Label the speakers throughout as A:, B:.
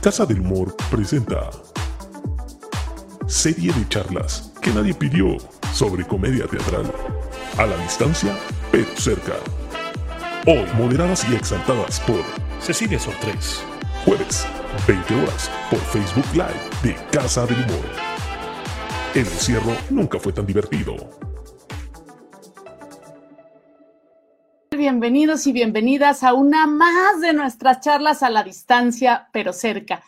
A: Casa del Humor presenta serie de charlas que nadie pidió sobre comedia teatral. A la distancia, pero cerca. Hoy moderadas y exaltadas por Cecilia Sortres. Jueves, 20 horas, por Facebook Live de Casa del Humor. El encierro nunca fue tan divertido.
B: Bienvenidos y bienvenidas a una más de nuestras charlas a la distancia, pero cerca,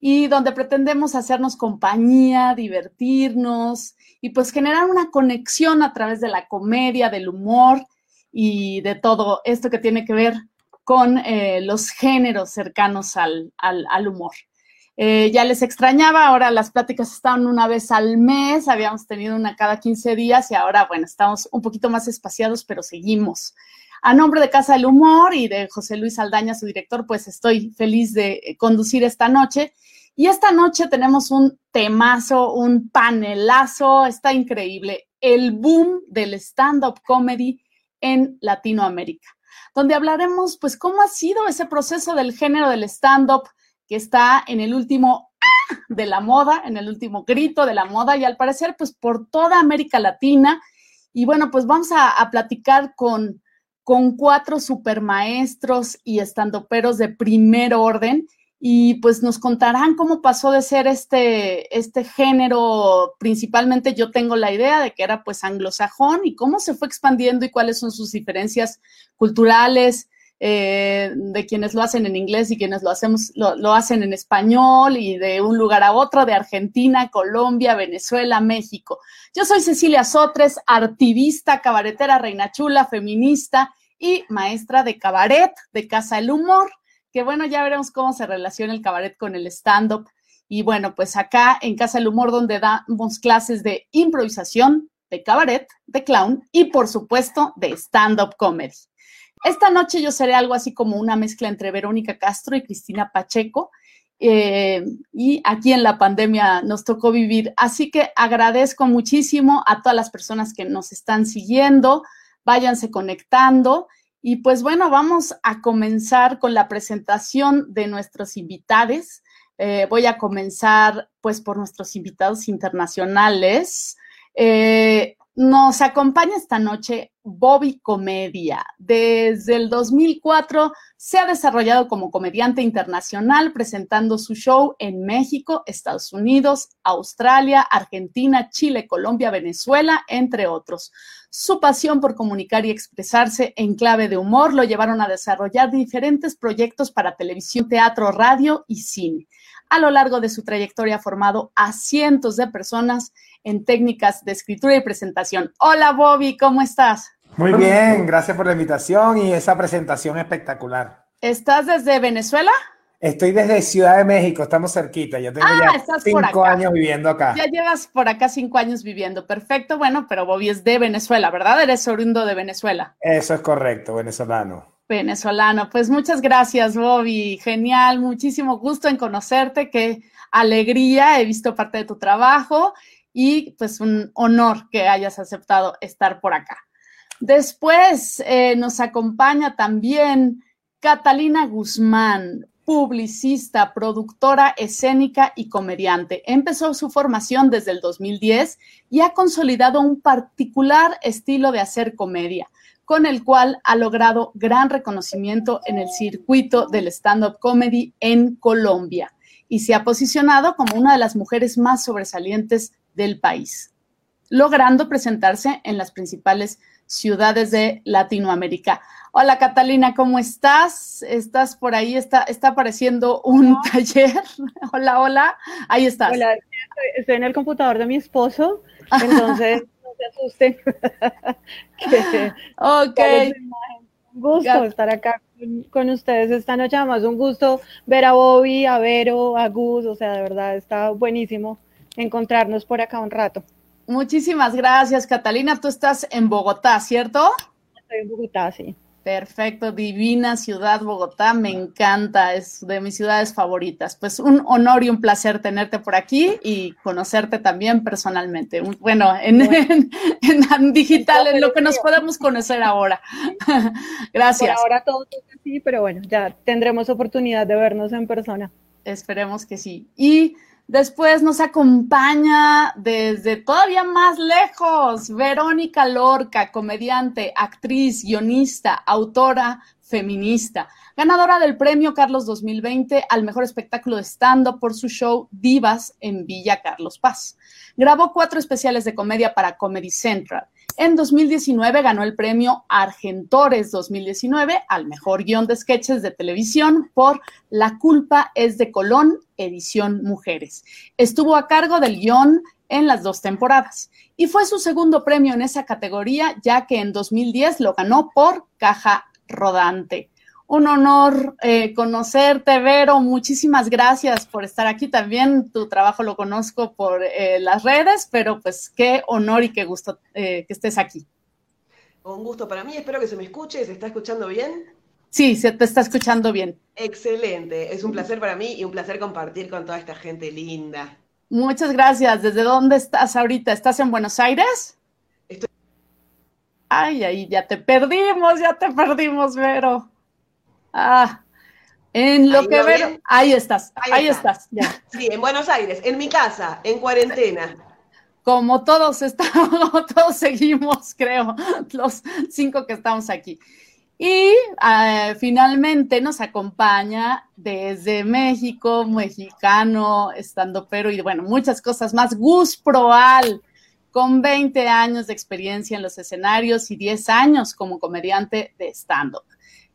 B: y donde pretendemos hacernos compañía, divertirnos y pues generar una conexión a través de la comedia, del humor y de todo esto que tiene que ver con eh, los géneros cercanos al, al, humor. Eh, ya les extrañaba, ahora las pláticas estaban una vez al mes, habíamos tenido una cada 15 días y ahora, bueno, estamos un poquito más espaciados, pero seguimos. A nombre de Casa del Humor y de José Luis Aldaña, su director, pues estoy feliz de eh, conducir esta noche. Y esta noche tenemos un temazo, un panelazo, está increíble, el boom del stand-up comedy en Latinoamérica, donde hablaremos pues cómo ha sido ese proceso del género del stand-up que está en el último ¡ah! de la moda, en el último grito de la moda y al parecer pues por toda América Latina. Y bueno, pues vamos a, a platicar con con cuatro supermaestros y estandoperos de primer orden y pues nos contarán cómo pasó de ser este, este género, principalmente yo tengo la idea de que era pues anglosajón y cómo se fue expandiendo y cuáles son sus diferencias culturales, eh, de quienes lo hacen en inglés y quienes lo, hacemos, lo, hacen en español y de un lugar a otro, de Argentina, Colombia, Venezuela, México. Yo soy Cecilia Sotres, artivista, cabaretera, reina chula, feminista y maestra de cabaret de Casa del Humor, que bueno, ya veremos cómo se relaciona el cabaret con el stand-up. Y bueno, pues acá en Casa del Humor, donde damos clases de improvisación, de cabaret, de clown y por supuesto de stand-up comedy. Esta noche yo seré algo así como una mezcla entre Verónica Castro y Cristina Pacheco. Eh, y aquí en la pandemia nos tocó vivir. Así que agradezco muchísimo a todas las personas que nos están siguiendo. Váyanse conectando. Y pues bueno, vamos a comenzar con la presentación de nuestros invitados. Eh, voy a comenzar pues por nuestros invitados internacionales. Eh, nos acompaña esta noche Bobby Comedia. Desde el 2004 se ha desarrollado como comediante internacional presentando su show en México, Estados Unidos, Australia, Argentina, Chile, Colombia, Venezuela, entre otros. Su pasión por comunicar y expresarse en clave de humor lo llevaron a desarrollar diferentes proyectos para televisión, teatro, radio y cine. A lo largo de su trayectoria ha formado a cientos de personas en técnicas de escritura y presentación. Hola Bobby, ¿cómo estás?
C: Muy bien, gracias por la invitación y esa presentación espectacular.
B: ¿Estás desde Venezuela?
C: Estoy desde Ciudad de México, estamos cerquita. Yo tengo ah, ya cinco años viviendo acá.
B: Ya llevas por acá cinco años viviendo. Perfecto, bueno, pero Bobby es de Venezuela, ¿verdad? Eres oriundo de Venezuela.
C: Eso es correcto, venezolano.
B: Venezolano. Pues muchas gracias, Bobby. Genial, muchísimo gusto en conocerte. Qué alegría, he visto parte de tu trabajo y pues un honor que hayas aceptado estar por acá. Después eh, nos acompaña también Catalina Guzmán, publicista, productora escénica y comediante. Empezó su formación desde el 2010 y ha consolidado un particular estilo de hacer comedia, con el cual ha logrado gran reconocimiento en el circuito del stand-up comedy en Colombia y se ha posicionado como una de las mujeres más sobresalientes del país, logrando presentarse en las principales ciudades de Latinoamérica. Hola Catalina, ¿cómo estás? ¿Estás por ahí? ¿Está, está apareciendo un taller? hola, hola. Ahí estás.
D: Hola, estoy en el computador de mi esposo, entonces se asusten.
B: ok.
D: Un gusto estar acá con, ustedes esta noche. Además, un gusto ver a Bobby, a Vero, a Gus, o sea, de verdad está buenísimo encontrarnos por acá un rato.
B: Muchísimas gracias, Catalina. Tú estás en Bogotá, ¿cierto?
D: Estoy en Bogotá, sí.
B: Perfecto, divina ciudad Bogotá, me encanta, es de mis ciudades favoritas. Pues un honor y un placer tenerte por aquí y conocerte también personalmente. Bueno, en, en, digital, en lo que nos podemos conocer ahora. Gracias.
D: Por ahora todo es así, pero bueno, ya tendremos oportunidad de vernos en persona.
B: Esperemos que sí. Y después nos acompaña desde todavía más lejos Verónica Lorca, comediante, actriz, guionista, autora, feminista, ganadora del premio Carlos 2020 al mejor espectáculo de stand-up por su show Divas en Villa Carlos Paz. Grabó cuatro especiales de comedia para Comedy Central. En 2019 ganó el premio Argentores 2019 al mejor guion de sketches de televisión por La culpa es de Colón, edición Mujeres. Estuvo a cargo del guion en las dos temporadas y fue su segundo premio en esa categoría ya que en 2010 lo ganó por Caja Rodante. Un honor eh, conocerte, Vero. Muchísimas gracias por estar aquí. También tu trabajo lo conozco por eh, las redes, pero pues qué honor y qué gusto eh, que estés aquí.
E: Un gusto para mí. Espero que se me escuche. ¿Se está escuchando bien?
B: Sí, se te está escuchando bien.
E: Excelente. Es un placer para mí y un placer compartir con toda esta gente linda.
B: Muchas gracias. ¿Desde dónde estás ahorita? ¿Estás en Buenos Aires? Estoy... Ay, ahí ya te perdimos, ya te perdimos, Vero. Ah, en lo que ver, ahí estás, ahí, estás.
E: Sí, en Buenos Aires, en mi casa, en cuarentena.
B: Como todos estamos, todos seguimos, creo, los cinco que estamos aquí. Y ah, finalmente nos acompaña desde México, mexicano, estando pero y bueno, muchas cosas más. Gus Proal, con 20 años de experiencia en los escenarios y 10 años como comediante de stand-up.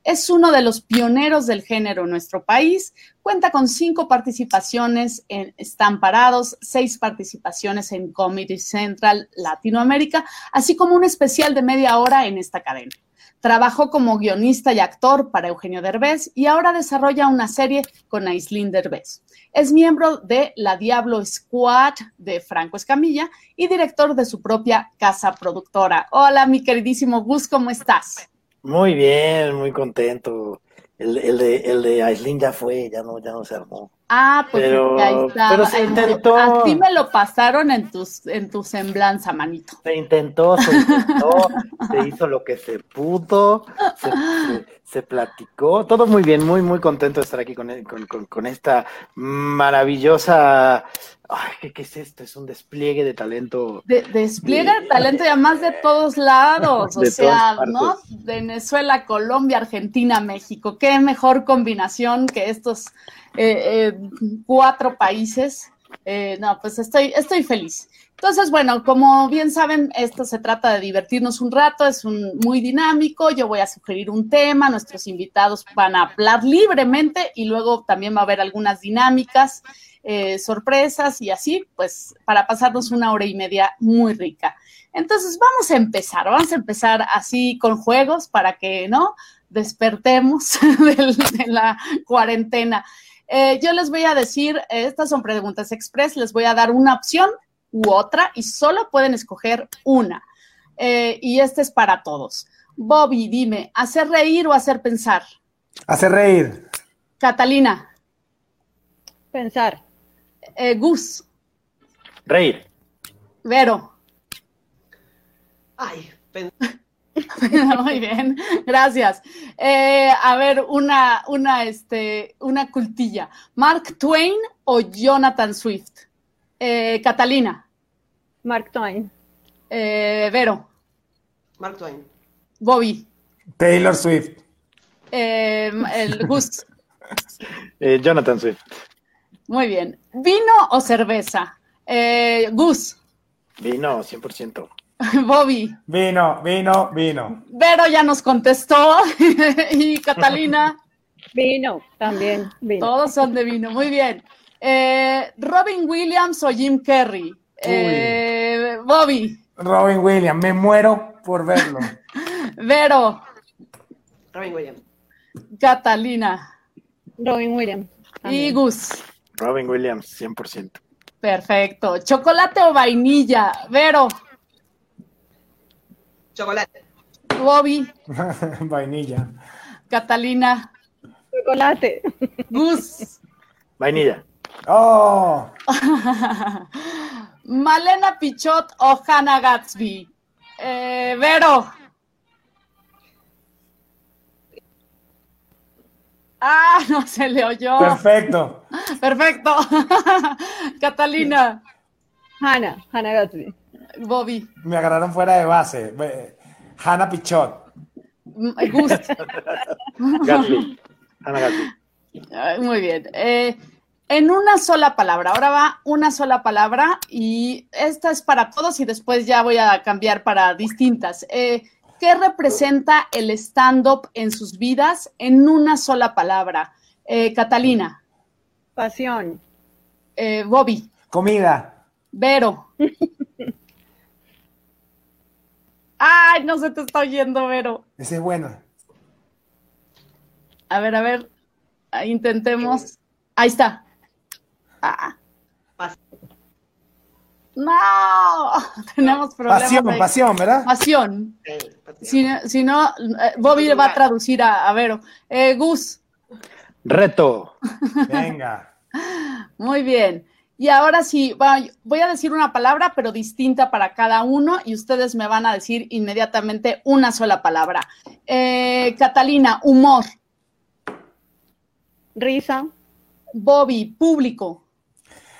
B: Es uno de los pioneros del género en nuestro país. Cuenta con cinco participaciones en Están Parados, seis participaciones en Comedy Central Latinoamérica, así como un especial de media hora en esta cadena. Trabajó como guionista y actor para Eugenio Derbez y ahora desarrolla una serie con Aislinn Derbez. Es miembro de la Diablo Squad de Franco Escamilla y director de su propia casa productora. Hola, mi queridísimo Gus, ¿cómo estás?
F: Muy bien, muy contento. El, el de, el de Aislinn ya fue, ya no, ya no se armó.
B: Ah, pues pero, ahí está.
F: Pero se intentó.
B: Así me lo pasaron en tus, en tu semblanza, manito.
F: Se intentó, se intentó, se hizo lo que se pudo, se, se, platicó, todo muy bien, muy, muy contento de estar aquí con, con, con esta maravillosa Ay, ¿qué, es esto? Es un despliegue de talento.
B: De, despliegue de, talento y además de todos lados, o sea, ¿no? Venezuela, Colombia, Argentina, México. Qué mejor combinación que estos eh, eh, cuatro países. Eh, no, pues estoy, estoy feliz. Entonces, bueno, como bien saben, esto se trata de divertirnos un rato, es un, muy dinámico, yo voy a sugerir un tema, nuestros invitados van a hablar libremente y luego también va a haber algunas dinámicas. Eh, sorpresas y así, pues para pasarnos una hora y media muy rica. Entonces vamos a empezar, vamos a empezar así con juegos para que, ¿no? Despertemos de la cuarentena. Eh, yo les voy a decir, estas son preguntas express, les voy a dar una opción u otra y solo pueden escoger una. Eh, y este es para todos. Bobby, dime, ¿hacer reír o hacer pensar?
C: Hacer reír.
B: Catalina.
D: Pensar.
B: Eh, Gus.
F: Reír.
B: Vero.
E: Ay,
B: Muy bien, gracias. Eh, a ver, una, una, este, una cultilla. ¿Mark Twain o Jonathan Swift? Eh, Catalina.
D: Mark Twain.
B: Vero.
E: Mark Twain.
B: Bobby.
C: Taylor Swift.
B: el Gus.
F: Jonathan Swift.
B: Muy bien. ¿Vino o cerveza? Eh, Gus.
F: Vino, 100%.
B: Bobby.
C: Vino, vino, vino.
B: Vero ya nos contestó. y Catalina.
D: Vino, también. Vino.
B: Todos son de vino. Muy bien. Eh, Robin Williams o Jim Carrey. Eh, Bobby.
C: Robin Williams, me muero por verlo.
B: Vero.
E: Robin Williams.
B: Catalina.
D: Robin Williams.
B: Y Gus.
F: Robin Williams, 100%.
B: Perfecto. ¿Chocolate o vainilla? Vero.
E: Chocolate.
B: Bobby.
C: vainilla.
B: Catalina.
D: Chocolate.
B: Gus.
F: Vainilla.
C: Oh.
B: Malena Pichot o Hannah Gatsby. Eh, Vero. Ah, no se le oyó.
C: Perfecto.
B: Perfecto. Catalina.
D: Hanna, Hanna Gatsby.
B: Bobby.
C: Me agarraron fuera de base. Hanna Pichot.
B: Gust.
F: Gatsby. Hanna Gatsby.
B: Muy bien. Eh, en una sola palabra, ahora va una sola palabra y esta es para todos y después ya voy a cambiar para distintas. Eh, ¿Qué representa el stand-up en sus vidas en una sola palabra? Eh, Catalina.
D: Pasión.
B: Eh, Bobby.
C: Comida.
B: Vero. Ay, no se te está oyendo, Vero.
C: Ese es bueno.
B: A ver, a ver. Intentemos. Ahí está. Ah. No, tenemos problemas.
C: Pasión, pasión, ¿verdad?
B: Pasión. Si, no, eh, Bobby le va a traducir a, Vero. Eh, Gus.
F: Reto.
C: Venga.
B: Muy bien. Y ahora sí, voy a decir una palabra, pero distinta para cada uno, y ustedes me van a decir inmediatamente una sola palabra. Eh, Catalina, humor.
D: Risa.
B: Bobby, público.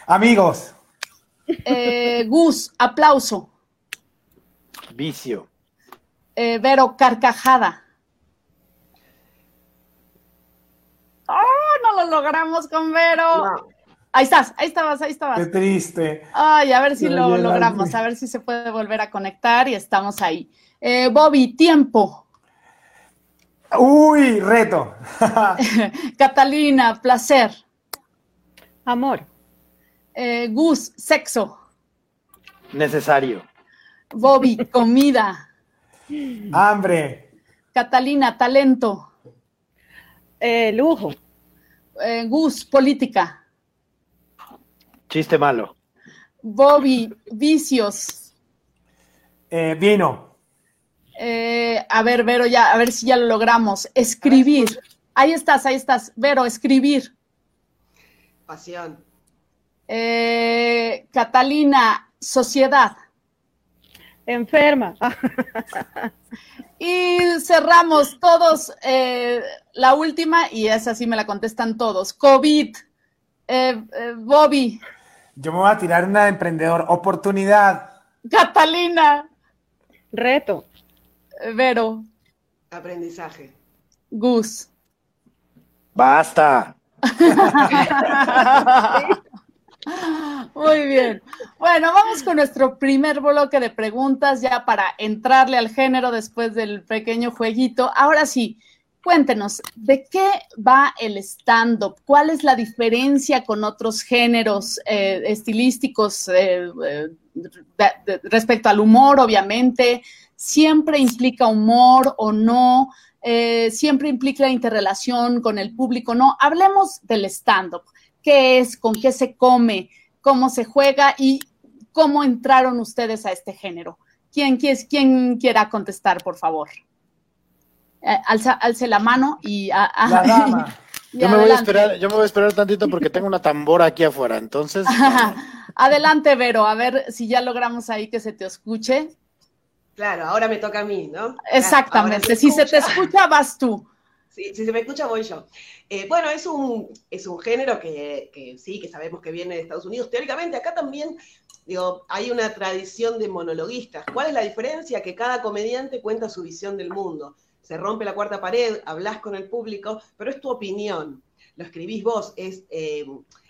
C: Amigos.
B: Eh, Gus, aplauso.
F: Vicio.
B: Eh, Vero, carcajada. ¡Oh, no lo logramos con Vero! Ahí estás, ahí estabas, ahí estabas.
C: Qué triste.
B: Ay, a ver si lo logramos, a ver si se puede volver a conectar y estamos ahí. Eh, Bobby, tiempo.
C: Uy, reto.
B: Catalina, placer.
D: Amor.
B: Eh, Gus, sexo.
F: Necesario.
B: Bobby, comida.
C: Hambre.
B: Catalina, talento.
D: Eh, lujo.
B: Eh, Gus, política.
F: Chiste malo.
B: Bobby, vicios.
C: vino.
B: a ver, Vero, ya, a ver si ya lo logramos. Escribir. Ahí estás, ahí estás. Vero, escribir.
E: Pasión.
B: Eh, Catalina, sociedad.
D: Enferma.
B: y cerramos todos eh, la última, y esa sí me la contestan todos. COVID. Eh, Bobby.
C: Yo me voy a tirar una de emprendedor. Oportunidad.
B: Catalina.
D: Reto.
B: Vero.
E: Aprendizaje.
B: Gus.
F: Basta.
B: Muy bien. Bueno, vamos con nuestro primer bloque de preguntas ya para entrarle al género después del pequeño jueguito. Ahora sí, cuéntenos, ¿de qué va el stand-up? ¿Cuál es la diferencia con otros géneros eh, estilísticos eh, eh, respecto al humor, obviamente? ¿Siempre implica humor o no? ¿Siempre implica interrelación con el público? No, hablemos del stand-up qué es, con qué se come, cómo se juega y cómo entraron ustedes a este género. ¿Quién, quién quiera contestar, por favor? Eh, alce la mano y...
F: yo, me voy a esperar, yo me voy a esperar tantito porque tengo una tambora aquí afuera, entonces...
B: adelante, Vero, a ver si ya logramos ahí que se te escuche.
E: Claro, ahora me toca a mí, ¿no?
B: Exactamente, si se te escucha, vas tú
E: si se me escucha, voy yo. Eh, bueno, es un, es un género que, sí, que sabemos que viene de Estados Unidos. Teóricamente, acá también, digo, hay una tradición de monologuistas. ¿Cuál es la diferencia? Que cada comediante cuenta su visión del mundo. Se rompe la cuarta pared, hablas con el público, pero es tu opinión. Lo escribís vos, es, eh,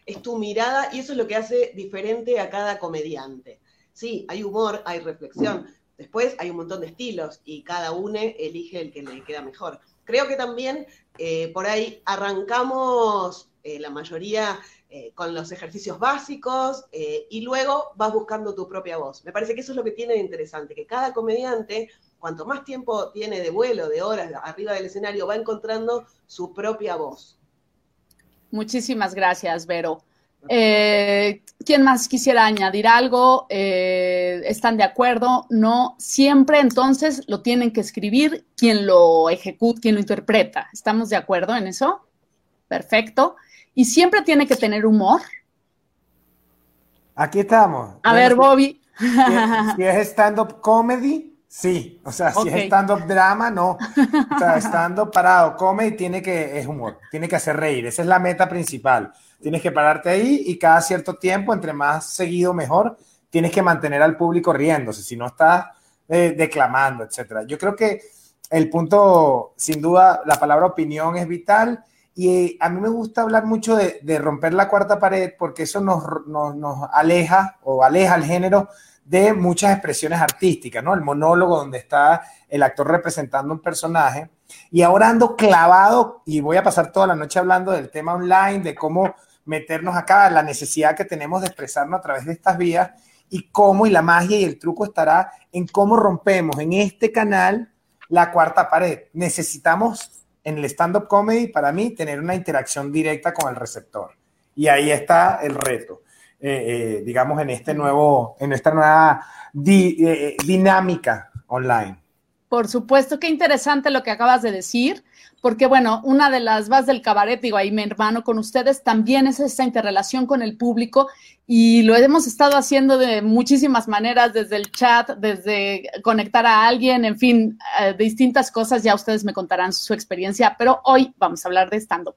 E: es tu mirada y eso es lo que hace diferente a cada comediante. Sí, hay humor, hay reflexión. Después hay un montón de estilos y cada uno elige el que le queda mejor creo que también eh, por ahí arrancamos eh, la mayoría con los ejercicios básicos y luego vas buscando tu propia voz. Me parece que eso es lo que tiene de interesante, que cada comediante, cuanto más tiempo tiene de vuelo, de horas arriba del escenario, va encontrando su propia voz.
B: Muchísimas gracias, Vero. Eh, ¿Quién más quisiera añadir algo? Eh, ¿Están de acuerdo? No. Siempre entonces lo tienen que escribir quien lo ejecuta, quien lo interpreta. ¿Estamos de acuerdo en eso? Perfecto. ¿Y siempre tiene que tener humor?
C: Aquí estamos.
B: A ver, Bobby.
C: Si, es stand-up comedy, Sí, o sea, si es stand-up drama, no. O sea, stand-up parado, come y tiene que, es humor, tiene que hacer reír. Esa es la meta principal. Tienes que pararte ahí y cada cierto tiempo, entre más seguido, mejor, tienes que mantener al público riéndose, si no estás eh, declamando, etcétera. Yo creo que el punto, sin duda, la palabra opinión es vital y a mí me gusta hablar mucho de, romper la cuarta pared porque eso nos, nos, aleja o aleja al género de muchas expresiones artísticas, ¿no? El monólogo donde está el actor representando un personaje. Y ahora ando clavado y voy a pasar toda la noche hablando del tema online, de cómo meternos acá, la necesidad que tenemos de expresarnos a través de estas vías y cómo y la magia y el truco estará en cómo rompemos en este canal la cuarta pared. Necesitamos en el stand-up comedy, para mí, tener una interacción directa con el receptor. Y ahí está el reto, eh, eh, digamos, en, este nuevo, en esta nueva eh, dinámica online.
B: Por supuesto, qué interesante lo que acabas de decir, porque bueno, una de las bases del cabaret, digo ahí mi hermano con ustedes, también es esta interrelación con el público y lo hemos estado haciendo de muchísimas maneras, desde el chat, desde conectar a alguien, en fin, distintas cosas, ya ustedes me contarán su experiencia, pero hoy vamos a hablar de stand-up.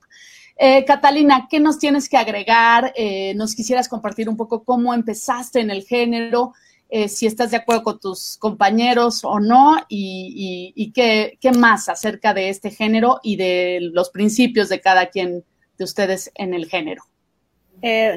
B: Eh, Catalina, ¿qué nos tienes que agregar? Eh, ¿Nos quisieras compartir un poco cómo empezaste en el género? Eh, si estás de acuerdo con tus compañeros o no, y, qué, más acerca de este género y de los principios de cada quien de ustedes en el género.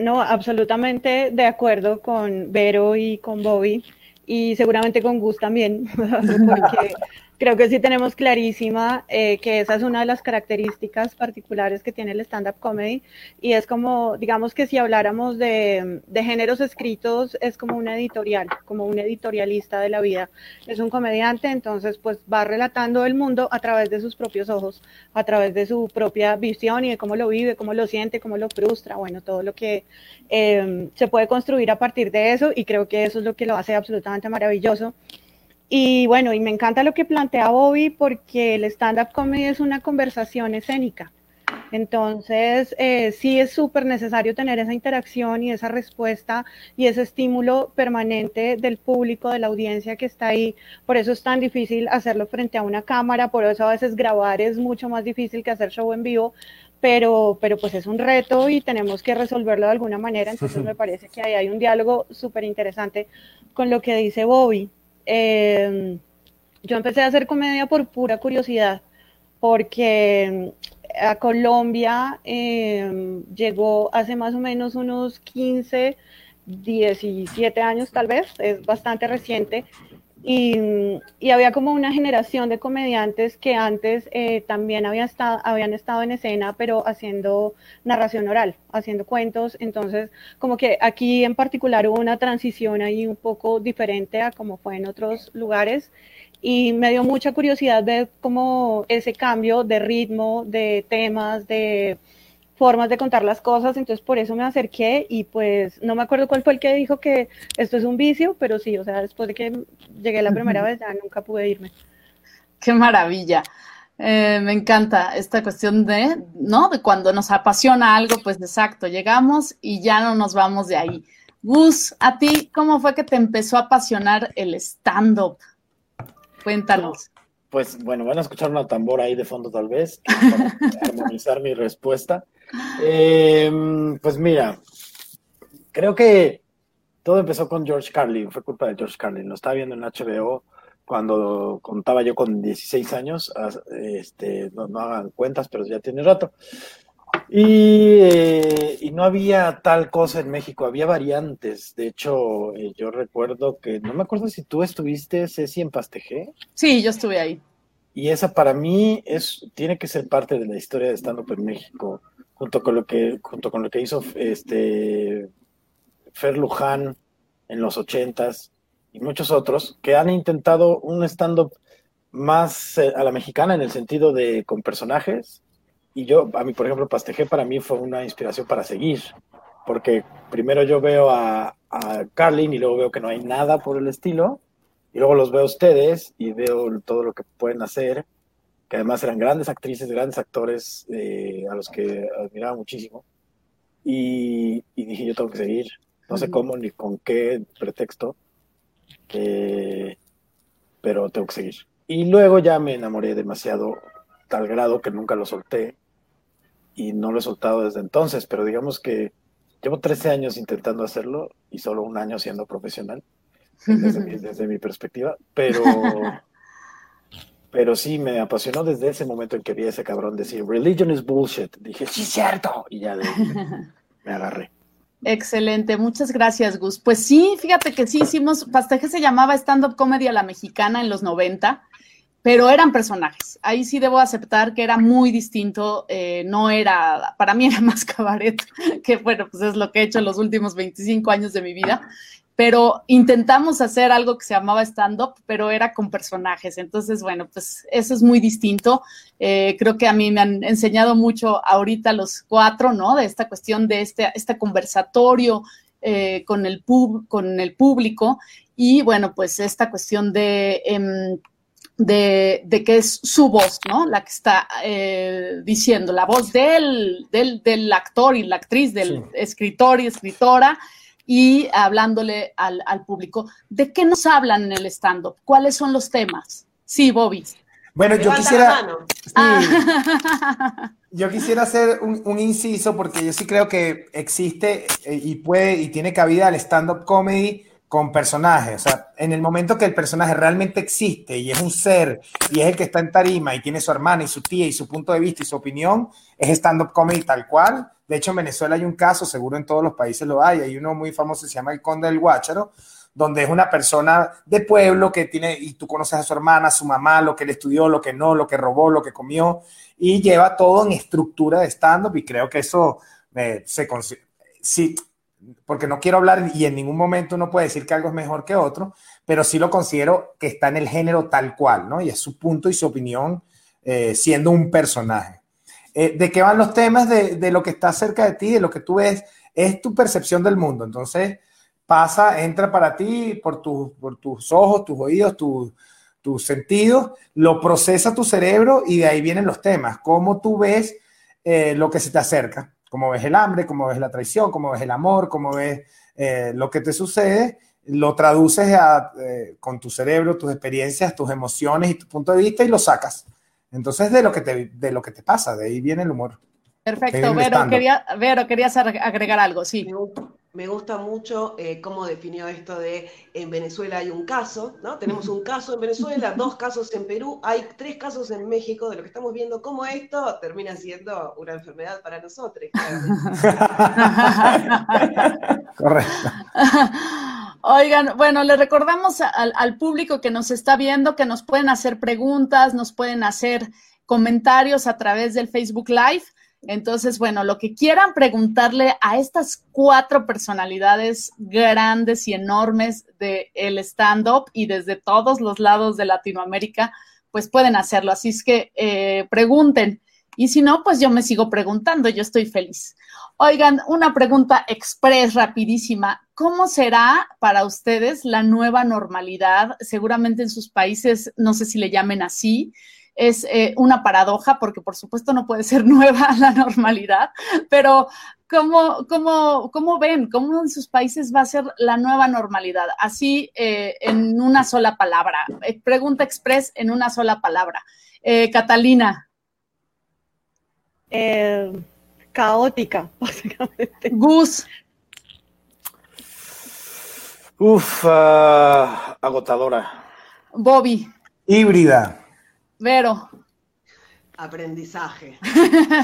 D: No, absolutamente de acuerdo con Vero y con Bobby y seguramente con Gus también, porque creo que sí tenemos clarísima eh, que esa es una de las características particulares que tiene el stand-up comedy y es como, digamos que si habláramos de, de, géneros escritos, es como una editorial, como un editorialista de la vida. Es un comediante, entonces pues va relatando el mundo a través de sus propios ojos, a través de su propia visión y de cómo lo vive, cómo lo siente, cómo lo frustra, bueno, todo lo que eh, se puede construir a partir de eso y creo que eso es lo que lo hace absolutamente maravilloso. Y bueno, y me encanta lo que plantea Bobby porque el stand-up comedy es una conversación escénica. Entonces, eh, sí es súper necesario tener esa interacción y esa respuesta y ese estímulo permanente del público, de la audiencia que está ahí. Por eso es tan difícil hacerlo frente a una cámara, por eso a veces grabar es mucho más difícil que hacer show en vivo, pero, pero pues es un reto y tenemos que resolverlo de alguna manera. Entonces, me parece que ahí hay un diálogo súper interesante con lo que dice Bobby. Em, yo empecé a hacer comedia por pura curiosidad, porque em, a Colombia em, llegó hace más o menos unos 15, 17 años tal vez, es bastante reciente, y, había como una generación de comediantes que antes eh, también había estado, habían estado en escena, pero haciendo narración oral, haciendo cuentos. Entonces, como que aquí en particular hubo una transición ahí un poco diferente a como fue en otros lugares. Y me dio mucha curiosidad ver cómo ese cambio de ritmo, de temas, de formas de contar las cosas, entonces por eso me acerqué y pues no me acuerdo cuál fue el que dijo que esto es un vicio, pero sí, o sea, después de que llegué la primera vez ya nunca pude irme.
B: Qué maravilla. Eh, me encanta esta cuestión de, ¿no? De cuando nos apasiona algo, pues exacto, llegamos y ya no nos vamos de ahí. Gus, a ti, ¿cómo fue que te empezó a apasionar el stand-up? Cuéntanos.
F: Pues bueno, van a escuchar una tambora ahí de fondo tal vez, para armonizar mi respuesta. Em, pues mira, creo que todo empezó con George Carlin, fue culpa de George Carlin. Lo estaba viendo en HBO cuando contaba yo con 16 años. Este, no, hagan cuentas, pero ya tiene rato. Y, eh, y, no había tal cosa en México, había variantes. De hecho, eh, yo recuerdo que, no me acuerdo si tú estuviste, Ceci, en Pastejé.
B: Sí, yo estuve ahí.
F: Y esa para mí es, tiene que ser parte de la historia de stand-up en México, junto con lo que, junto con lo que hizo este Fer Luján en los ochentas y muchos otros que han intentado un stand-up más eh, a la mexicana en el sentido de con personajes. Y yo, a mí, por ejemplo, Pastejé para mí fue una inspiración para seguir, porque primero yo veo a, a Carlin y luego veo que no hay nada por el estilo, y luego los veo a ustedes y veo todo lo que pueden hacer, que además eran grandes actrices, grandes actores eh, a los que admiraba muchísimo. Y, dije, yo tengo que seguir, no sé cómo ni con qué pretexto. pero tengo que seguir. Y luego ya me enamoré demasiado, tal grado que nunca lo solté y no lo he soltado desde entonces, pero digamos que llevo 13 años intentando hacerlo y solo un año siendo profesional, desde, mi, perspectiva, pero, pero sí me apasionó desde ese momento en que vi a ese cabrón decir, religion is bullshit. Dije, sí, cierto, y ya me agarré.
B: Excelente, muchas gracias, Gus. Pues sí, fíjate que sí hicimos, Pasteje se llamaba Stand Up Comedy a la Mexicana en los 90 pero eran personajes. Ahí sí debo aceptar que era muy distinto, eh, no era, para mí era más cabaret, que bueno, pues es lo que he hecho en los últimos 25 años de mi vida, pero intentamos hacer algo que se llamaba stand-up, pero era con personajes. Entonces, bueno, pues eso es muy distinto. Eh, creo que a mí me han enseñado mucho ahorita los cuatro, ¿no? De esta cuestión de este, este conversatorio eh, con, el pub, con el público y bueno, pues esta cuestión de... Em, de, de, que es su voz, ¿no? La que está eh, diciendo, la voz del, del, del, actor y la actriz, del escritor y escritora, y hablándole al, al, público. ¿De qué nos hablan en el stand-up? ¿Cuáles son los temas? Sí, Bobby.
C: Bueno, yo quisiera, ah. yo quisiera hacer un, un, inciso porque yo sí creo que existe eh, y puede y tiene cabida el stand-up comedy con personajes. O sea, en el momento que el personaje realmente existe y es un ser y es el que está en tarima y tiene su hermana y su tía y su punto de vista y su opinión, es stand-up comedy tal cual. De hecho, en Venezuela hay un caso, seguro en todos los países lo hay, hay uno muy famoso, se llama el Conde del Guácharo, donde es una persona de pueblo que tiene, y tú conoces a su hermana, a su mamá, lo que él estudió, lo que no, lo que robó, lo que comió, y lleva todo en estructura de stand-up y creo que eso eh, se sí, porque no quiero hablar y en ningún momento uno puede decir que algo es mejor que otro, pero sí lo considero que está en el género tal cual, ¿no? Y es su punto y su opinión eh, siendo un personaje. Eh, ¿De qué van los temas? De, lo que está cerca de ti, de lo que tú ves, es tu percepción del mundo. Entonces, pasa, entra para ti por, tus ojos, tus oídos, tus sentidos, lo procesa tu cerebro y de ahí vienen los temas. ¿Cómo tú ves eh, lo que se te acerca? cómo ves el hambre, cómo ves la traición, cómo ves el amor, cómo ves eh, lo que te sucede, lo traduces con tu cerebro, tus experiencias, tus emociones y tu punto de vista y lo sacas. Entonces, de lo que te, de lo que te pasa, de ahí viene el humor.
B: Perfecto, Vero, quería, Vero, querías agregar algo, sí
E: me gusta mucho eh, cómo definió esto de en Venezuela hay un caso, ¿no? Tenemos un caso en Venezuela, dos casos en Perú, hay tres casos en México, de lo que estamos viendo, cómo esto termina siendo una enfermedad para nosotros.
C: Correcto.
B: Oigan, bueno, le recordamos al, público que nos está viendo que nos pueden hacer preguntas, nos pueden hacer comentarios a través del Facebook Live. Entonces, bueno, lo que quieran preguntarle a estas cuatro personalidades grandes y enormes del el stand-up y desde todos los lados de Latinoamérica, pues pueden hacerlo. Así es que eh, pregunten. Y si no, pues yo me sigo preguntando, yo estoy feliz. Oigan, una pregunta express, rapidísima. ¿Cómo será para ustedes la nueva normalidad? Seguramente en sus países, no sé si le llamen así, es eh, una paradoja porque por supuesto no puede ser nueva la normalidad, pero ¿cómo, cómo, cómo ven? ¿Cómo en sus países va a ser la nueva normalidad? Así eh, en una sola palabra. Eh, pregunta express en una sola palabra. Catalina.
D: Caótica, básicamente.
B: Gus.
F: Uf, ah, agotadora.
B: Bobby.
C: Híbrida.
B: Vero.
E: Aprendizaje.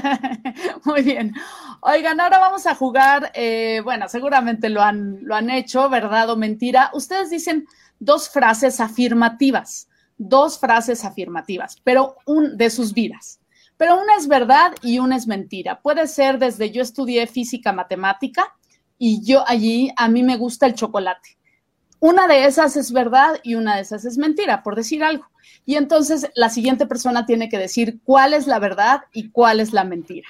B: Muy bien. Oigan, ahora vamos a jugar, eh, bueno, seguramente lo han, lo han hecho, verdad o mentira. Ustedes dicen dos frases afirmativas, dos frases afirmativas, pero un de sus vidas. Pero una es verdad y una es mentira. Puede ser desde yo estudié física matemática y yo allí a mí me gusta el chocolate. Una de esas es verdad y una de esas es mentira, por decir algo. Y entonces la siguiente persona tiene que decir cuál es la verdad y cuál es la mentira.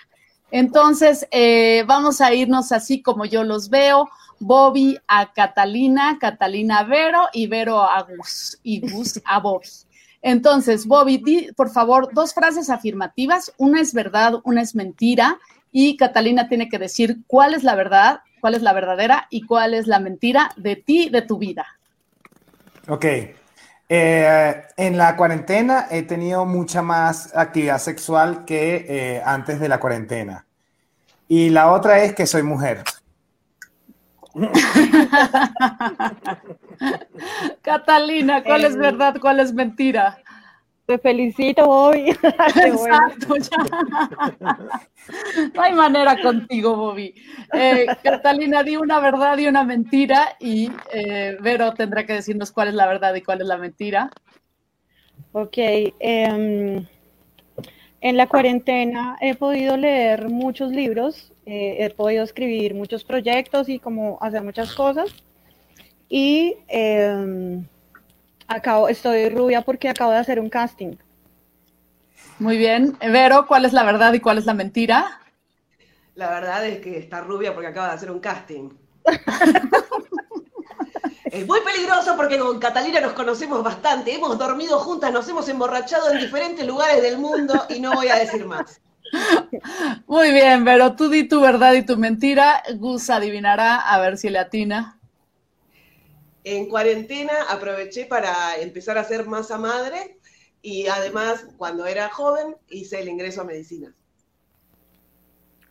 B: Entonces, eh, vamos a irnos así como yo los veo. Bobby a Catalina, Catalina a Vero y Vero a Gus y Gus a Bobby. Entonces, Bobby, di, por favor, dos frases afirmativas. Una es verdad, una es mentira. Y Catalina tiene que decir cuál es la verdad, cuál es la verdadera y cuál es la mentira de ti, de tu vida.
C: Ok. Eh, en la cuarentena he tenido mucha más actividad sexual que eh, antes de la cuarentena. Y la otra es que soy mujer.
B: Catalina, ¿cuál es verdad, cuál es mentira?
D: Te felicito, Bobby.
B: Exacto, No hay manera contigo, Bobby. Eh, Catalina, di una verdad y una mentira y eh, Vero tendrá que decirnos cuál es la verdad y cuál es la mentira.
D: Ok. Em, en la cuarentena he podido leer muchos libros, eh, he podido escribir muchos proyectos y como hacer muchas cosas. Y em, Acabo, estoy rubia porque acabo de hacer un casting.
B: Muy bien. Vero, ¿cuál es la verdad y cuál es la mentira?
E: La verdad es que está rubia porque acaba de hacer un casting. es muy peligroso porque con Catalina nos conocemos bastante. Hemos dormido juntas, nos hemos emborrachado en diferentes lugares del mundo y no voy a decir más.
B: Muy bien, Vero, tú di tu verdad y tu mentira. Gus adivinará a ver si le atina
E: en cuarentena aproveché para empezar a hacer masa madre y además cuando era joven hice el ingreso a medicina.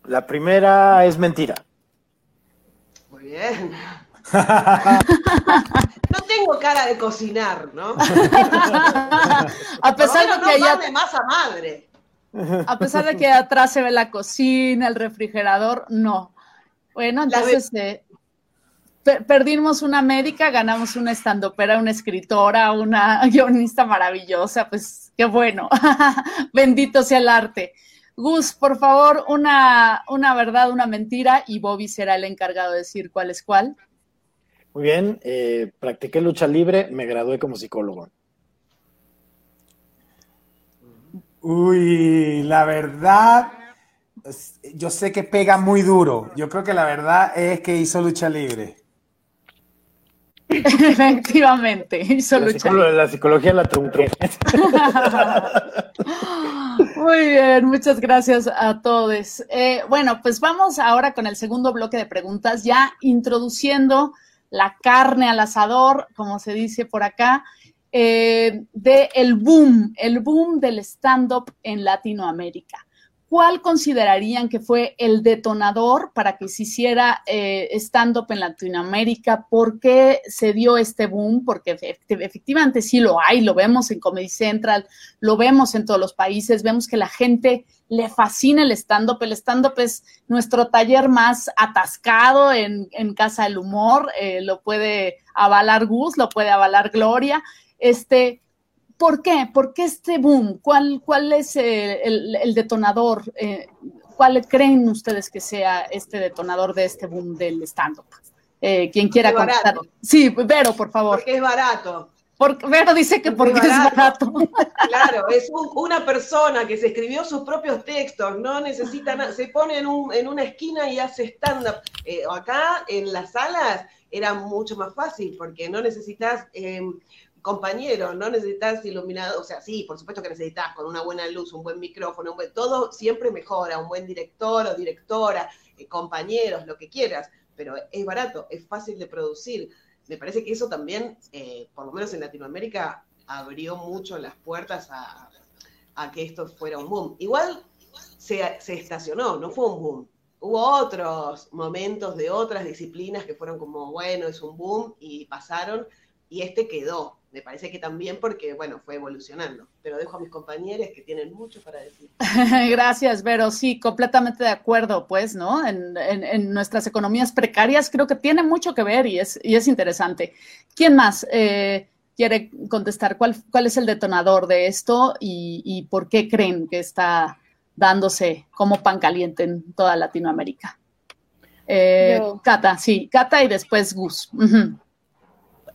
F: La primera es mentira.
E: Muy bien. no tengo cara de cocinar, ¿no?
B: a pesar de que
E: no masa madre.
B: A pesar de que atrás se ve la cocina, el refrigerador, no. Bueno, entonces eh, perdimos una médica, ganamos una estandopera, una escritora, una guionista maravillosa, pues qué bueno. Bendito sea el arte. Gus, por favor, una, una verdad, una mentira, y Bobby será el encargado de decir cuál es cuál.
F: Muy bien, eh, practiqué lucha libre, me gradué como psicólogo.
C: Uy, la verdad, yo sé que pega muy duro. Yo creo que la verdad es que hizo lucha libre.
B: Efectivamente,
F: la, psicología la trunqué.
B: Muy bien, muchas gracias a todos. Eh, bueno, pues vamos ahora con el segundo bloque de preguntas, ya introduciendo la carne al asador, como se dice por acá, eh, de el boom, el boom del stand-up en Latinoamérica. ¿Cuál considerarían que fue el detonador para que se hiciera eh, stand-up en Latinoamérica? ¿Por qué se dio este boom? Porque efectivamente sí lo hay, lo vemos en Comedy Central, lo vemos en todos los países, vemos que la gente le fascina el stand-up. El stand-up es nuestro taller más atascado en, Casa del Humor, eh, lo puede avalar Gus, lo puede avalar Gloria. Este, ¿Por qué? ¿Por qué este boom? ¿Cuál, cuál es el, detonador? Eh, ¿Cuál creen ustedes que sea este detonador de este boom del stand-up? Eh, quien quiera contestar. Sí, Vero, por favor.
E: Porque es barato.
B: Porque, Vero dice que porque, es barato.
E: Claro, es una persona que se escribió sus propios textos, no necesita nada, se pone en, una esquina y hace stand-up. Eh, acá en las salas era mucho más fácil porque no necesitas em, compañero, no necesitas iluminado, o sea, sí, por supuesto que necesitas con una buena luz, un buen micrófono, un todo siempre mejora, un buen director o directora, eh, compañeros, lo que quieras, pero es barato, es fácil de producir. Me parece que eso también, eh, por lo menos en Latinoamérica, abrió mucho las puertas a, que esto fuera un boom. Igual se, se estacionó, no fue un boom. Hubo otros momentos de otras disciplinas que fueron como, bueno, es un boom y pasaron, y este quedó. Me parece que también porque, bueno, fue evolucionando. Pero dejo a mis compañeros que tienen mucho para decir.
B: Gracias, Vero. Sí, completamente de acuerdo, pues, ¿no? En, nuestras economías precarias creo que tiene mucho que ver y es, y es interesante. ¿Quién más eh, quiere contestar? ¿Cuál, ¿Cuál es el detonador de esto y, por qué creen que está dándose como pan caliente en toda Latinoamérica? Eh, Cata, sí, Cata y después Gus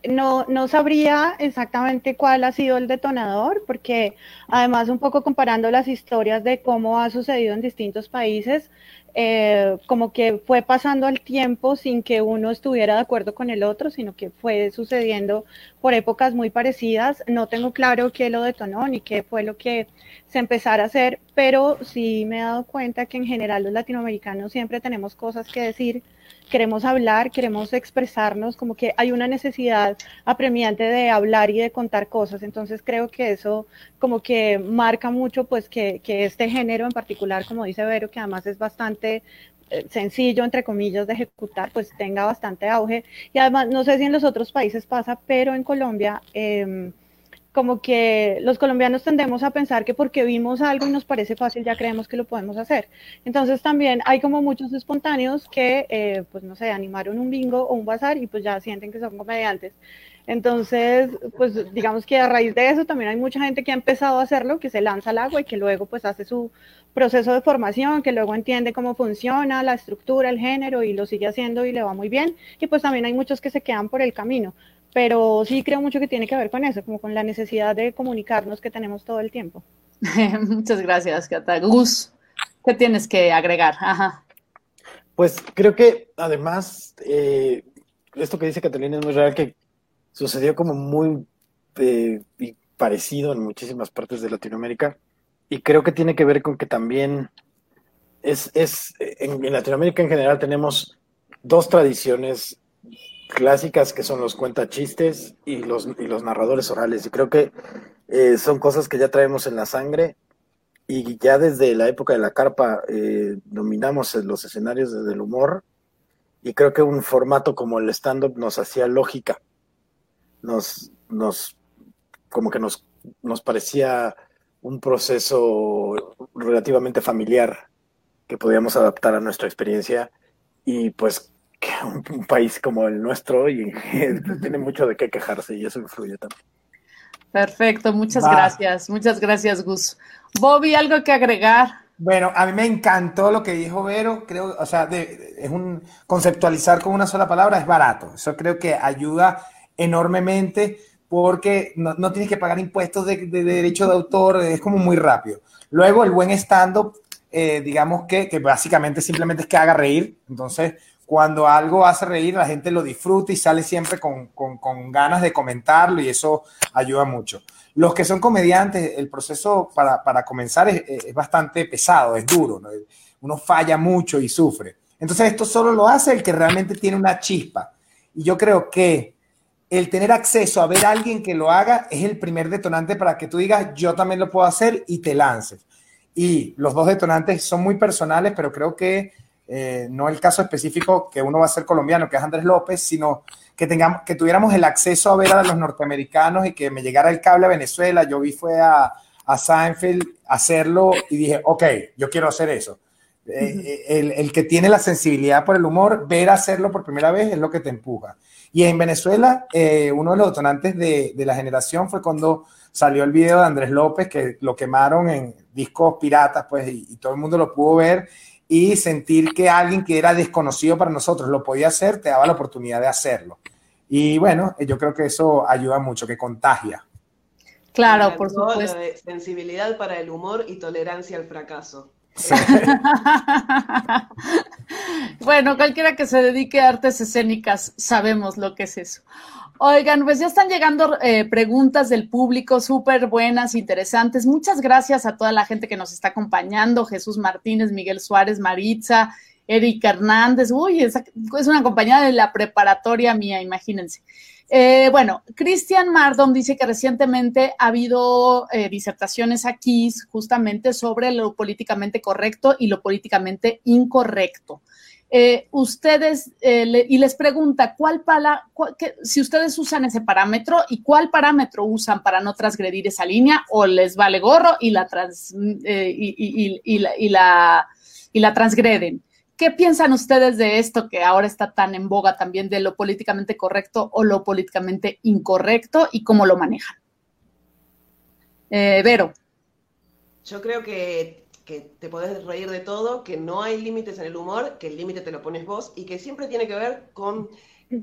D: no, no sabría exactamente cuál ha sido el detonador, porque además un poco comparando las historias de cómo ha sucedido en distintos países, eh, como que fue pasando el tiempo sin que uno estuviera de acuerdo con el otro, sino que fue sucediendo por épocas muy parecidas. No tengo claro qué lo detonó ni qué fue lo que se empezara a hacer, pero sí me he dado cuenta que en general los latinoamericanos siempre tenemos cosas que decir queremos hablar, queremos expresarnos, como que hay una necesidad apremiante de hablar y de contar cosas. Entonces creo que eso como que marca mucho pues que, que este género en particular, como dice Vero, que además es bastante eh, sencillo, entre comillas, de ejecutar, pues tenga bastante auge. Y además, no sé si en los otros países pasa, pero en Colombia... Eh, como que los colombianos tendemos a pensar que porque vimos algo y nos parece fácil ya creemos que lo podemos hacer. Entonces también hay como muchos espontáneos que, eh, pues no sé, animaron un bingo o un bazar y pues ya sienten que son comediantes. Entonces, pues digamos que a raíz de eso también hay mucha gente que ha empezado a hacerlo, que se lanza al agua y que luego pues hace su proceso de formación, que luego entiende cómo funciona la estructura, el género y lo sigue haciendo y le va muy bien. Y pues también hay muchos que se quedan por el camino pero sí creo mucho que tiene que ver con eso, como con la necesidad de comunicarnos que tenemos todo el tiempo.
B: Muchas gracias, Cata. Gus, ¿qué tienes que agregar? Ajá.
F: Pues creo que además, eh, esto que dice Catalina es muy real, que sucedió como muy eh, parecido en muchísimas partes de Latinoamérica, y creo que tiene que ver con que también es, es en Latinoamérica en general tenemos dos tradiciones clásicas que son los cuentachistes y los, y los narradores orales. Y creo que eh, son cosas que ya traemos en la sangre y ya desde la época de la carpa eh, dominamos los escenarios del humor y creo que un formato como el stand-up nos hacía lógica. Nos, nos, como que nos, nos parecía un proceso relativamente familiar que podíamos adaptar a nuestra experiencia y pues un, país como el nuestro y tiene mucho de qué quejarse y eso influye también.
B: Perfecto, muchas gracias, muchas gracias Gus. Bobby, ¿algo que agregar?
C: Bueno, a mí me encantó lo que dijo Vero, creo, o sea, es un conceptualizar con una sola palabra es barato, eso creo que ayuda enormemente porque no, tienes que pagar impuestos de, derecho de autor, es como muy rápido. Luego el buen stand-up, eh, digamos que, que básicamente simplemente es que haga reír, entonces cuando algo hace reír, la gente lo disfruta y sale siempre con, ganas de comentarlo y eso ayuda mucho. Los que son comediantes, el proceso para, comenzar es, bastante pesado, es duro, uno falla mucho y sufre. Entonces esto solo lo hace el que realmente tiene una chispa. Y yo creo que el tener acceso a ver a alguien que lo haga es el primer detonante para que tú digas, yo también lo puedo hacer y te lances. Y los dos detonantes son muy personales, pero creo que eh, no el caso específico que uno va a ser colombiano, que es Andrés López, sino que, tengamos, que tuviéramos el acceso a ver a los norteamericanos y que me llegara el cable a Venezuela. Yo vi fue a, a Seinfeld hacerlo y dije, ok, yo quiero hacer eso. Eh, el, el, que tiene la sensibilidad por el humor, ver hacerlo por primera vez es lo que te empuja. Y en Venezuela, eh, uno de los detonantes de, de, la generación fue cuando salió el video de Andrés López, que lo quemaron en discos piratas, pues, y, y todo el mundo lo pudo ver y sentir que alguien que era desconocido para nosotros lo podía hacer, te daba la oportunidad de hacerlo. Y bueno, yo creo que eso ayuda mucho, que contagia.
B: Claro, por supuesto.
E: sensibilidad para el humor y tolerancia al fracaso.
B: bueno, cualquiera que se dedique a artes escénicas sabemos lo que es eso. Oigan, pues ya están llegando eh, preguntas del público súper buenas, interesantes. Muchas gracias a toda la gente que nos está acompañando, Jesús Martínez, Miguel Suárez, Maritza, Erika Hernández. Uy, es, una compañía de la preparatoria mía, imagínense. Eh, bueno, Cristian Mardon dice que recientemente ha habido eh, disertaciones aquí justamente sobre lo políticamente correcto y lo políticamente incorrecto. Eh, ustedes, eh, y les pregunta, ¿cuál para, si ustedes usan ese parámetro y cuál parámetro usan para no transgredir esa línea o les vale gorro y la, eh, y, la, y, la, y la transgreden? ¿Qué piensan ustedes de esto que ahora está tan en boga también de lo políticamente correcto o lo políticamente incorrecto y cómo lo manejan? Vero.
E: Yo creo que que te podés reír de todo, que no hay límites en el humor, que el límite te lo pones vos y que siempre tiene que ver con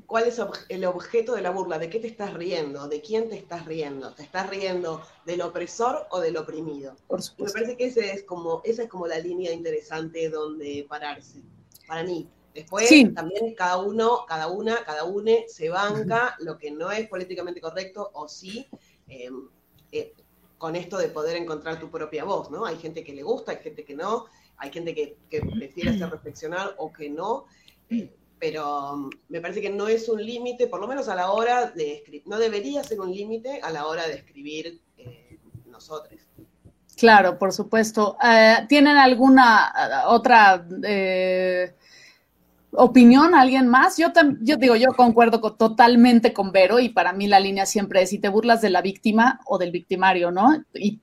E: cuál es el objeto de la burla, de qué te estás riendo, de quién te estás riendo, te estás riendo del opresor o del oprimido. me parece que ese es como, esa es como la línea interesante donde pararse, para mí. Después también cada uno, cada una, cada une se banca lo que no es políticamente correcto o sí. Eh, eh, con esto de poder encontrar tu propia voz, ¿no? Hay gente que le gusta, hay gente que no, hay gente que, prefiere hacer reflexionar o que no. Eh, pero mm, me parece que no es un límite, por lo menos a la hora de escribir, no debería ser un límite a la hora de escribir eh, nosotros.
B: Claro, por supuesto. Eh, ¿Tienen alguna otra opinión, alguien más. Yo, yo digo, yo concuerdo totalmente con Vero y para mí la línea siempre es si te burlas de la víctima o del victimario, ¿no? Y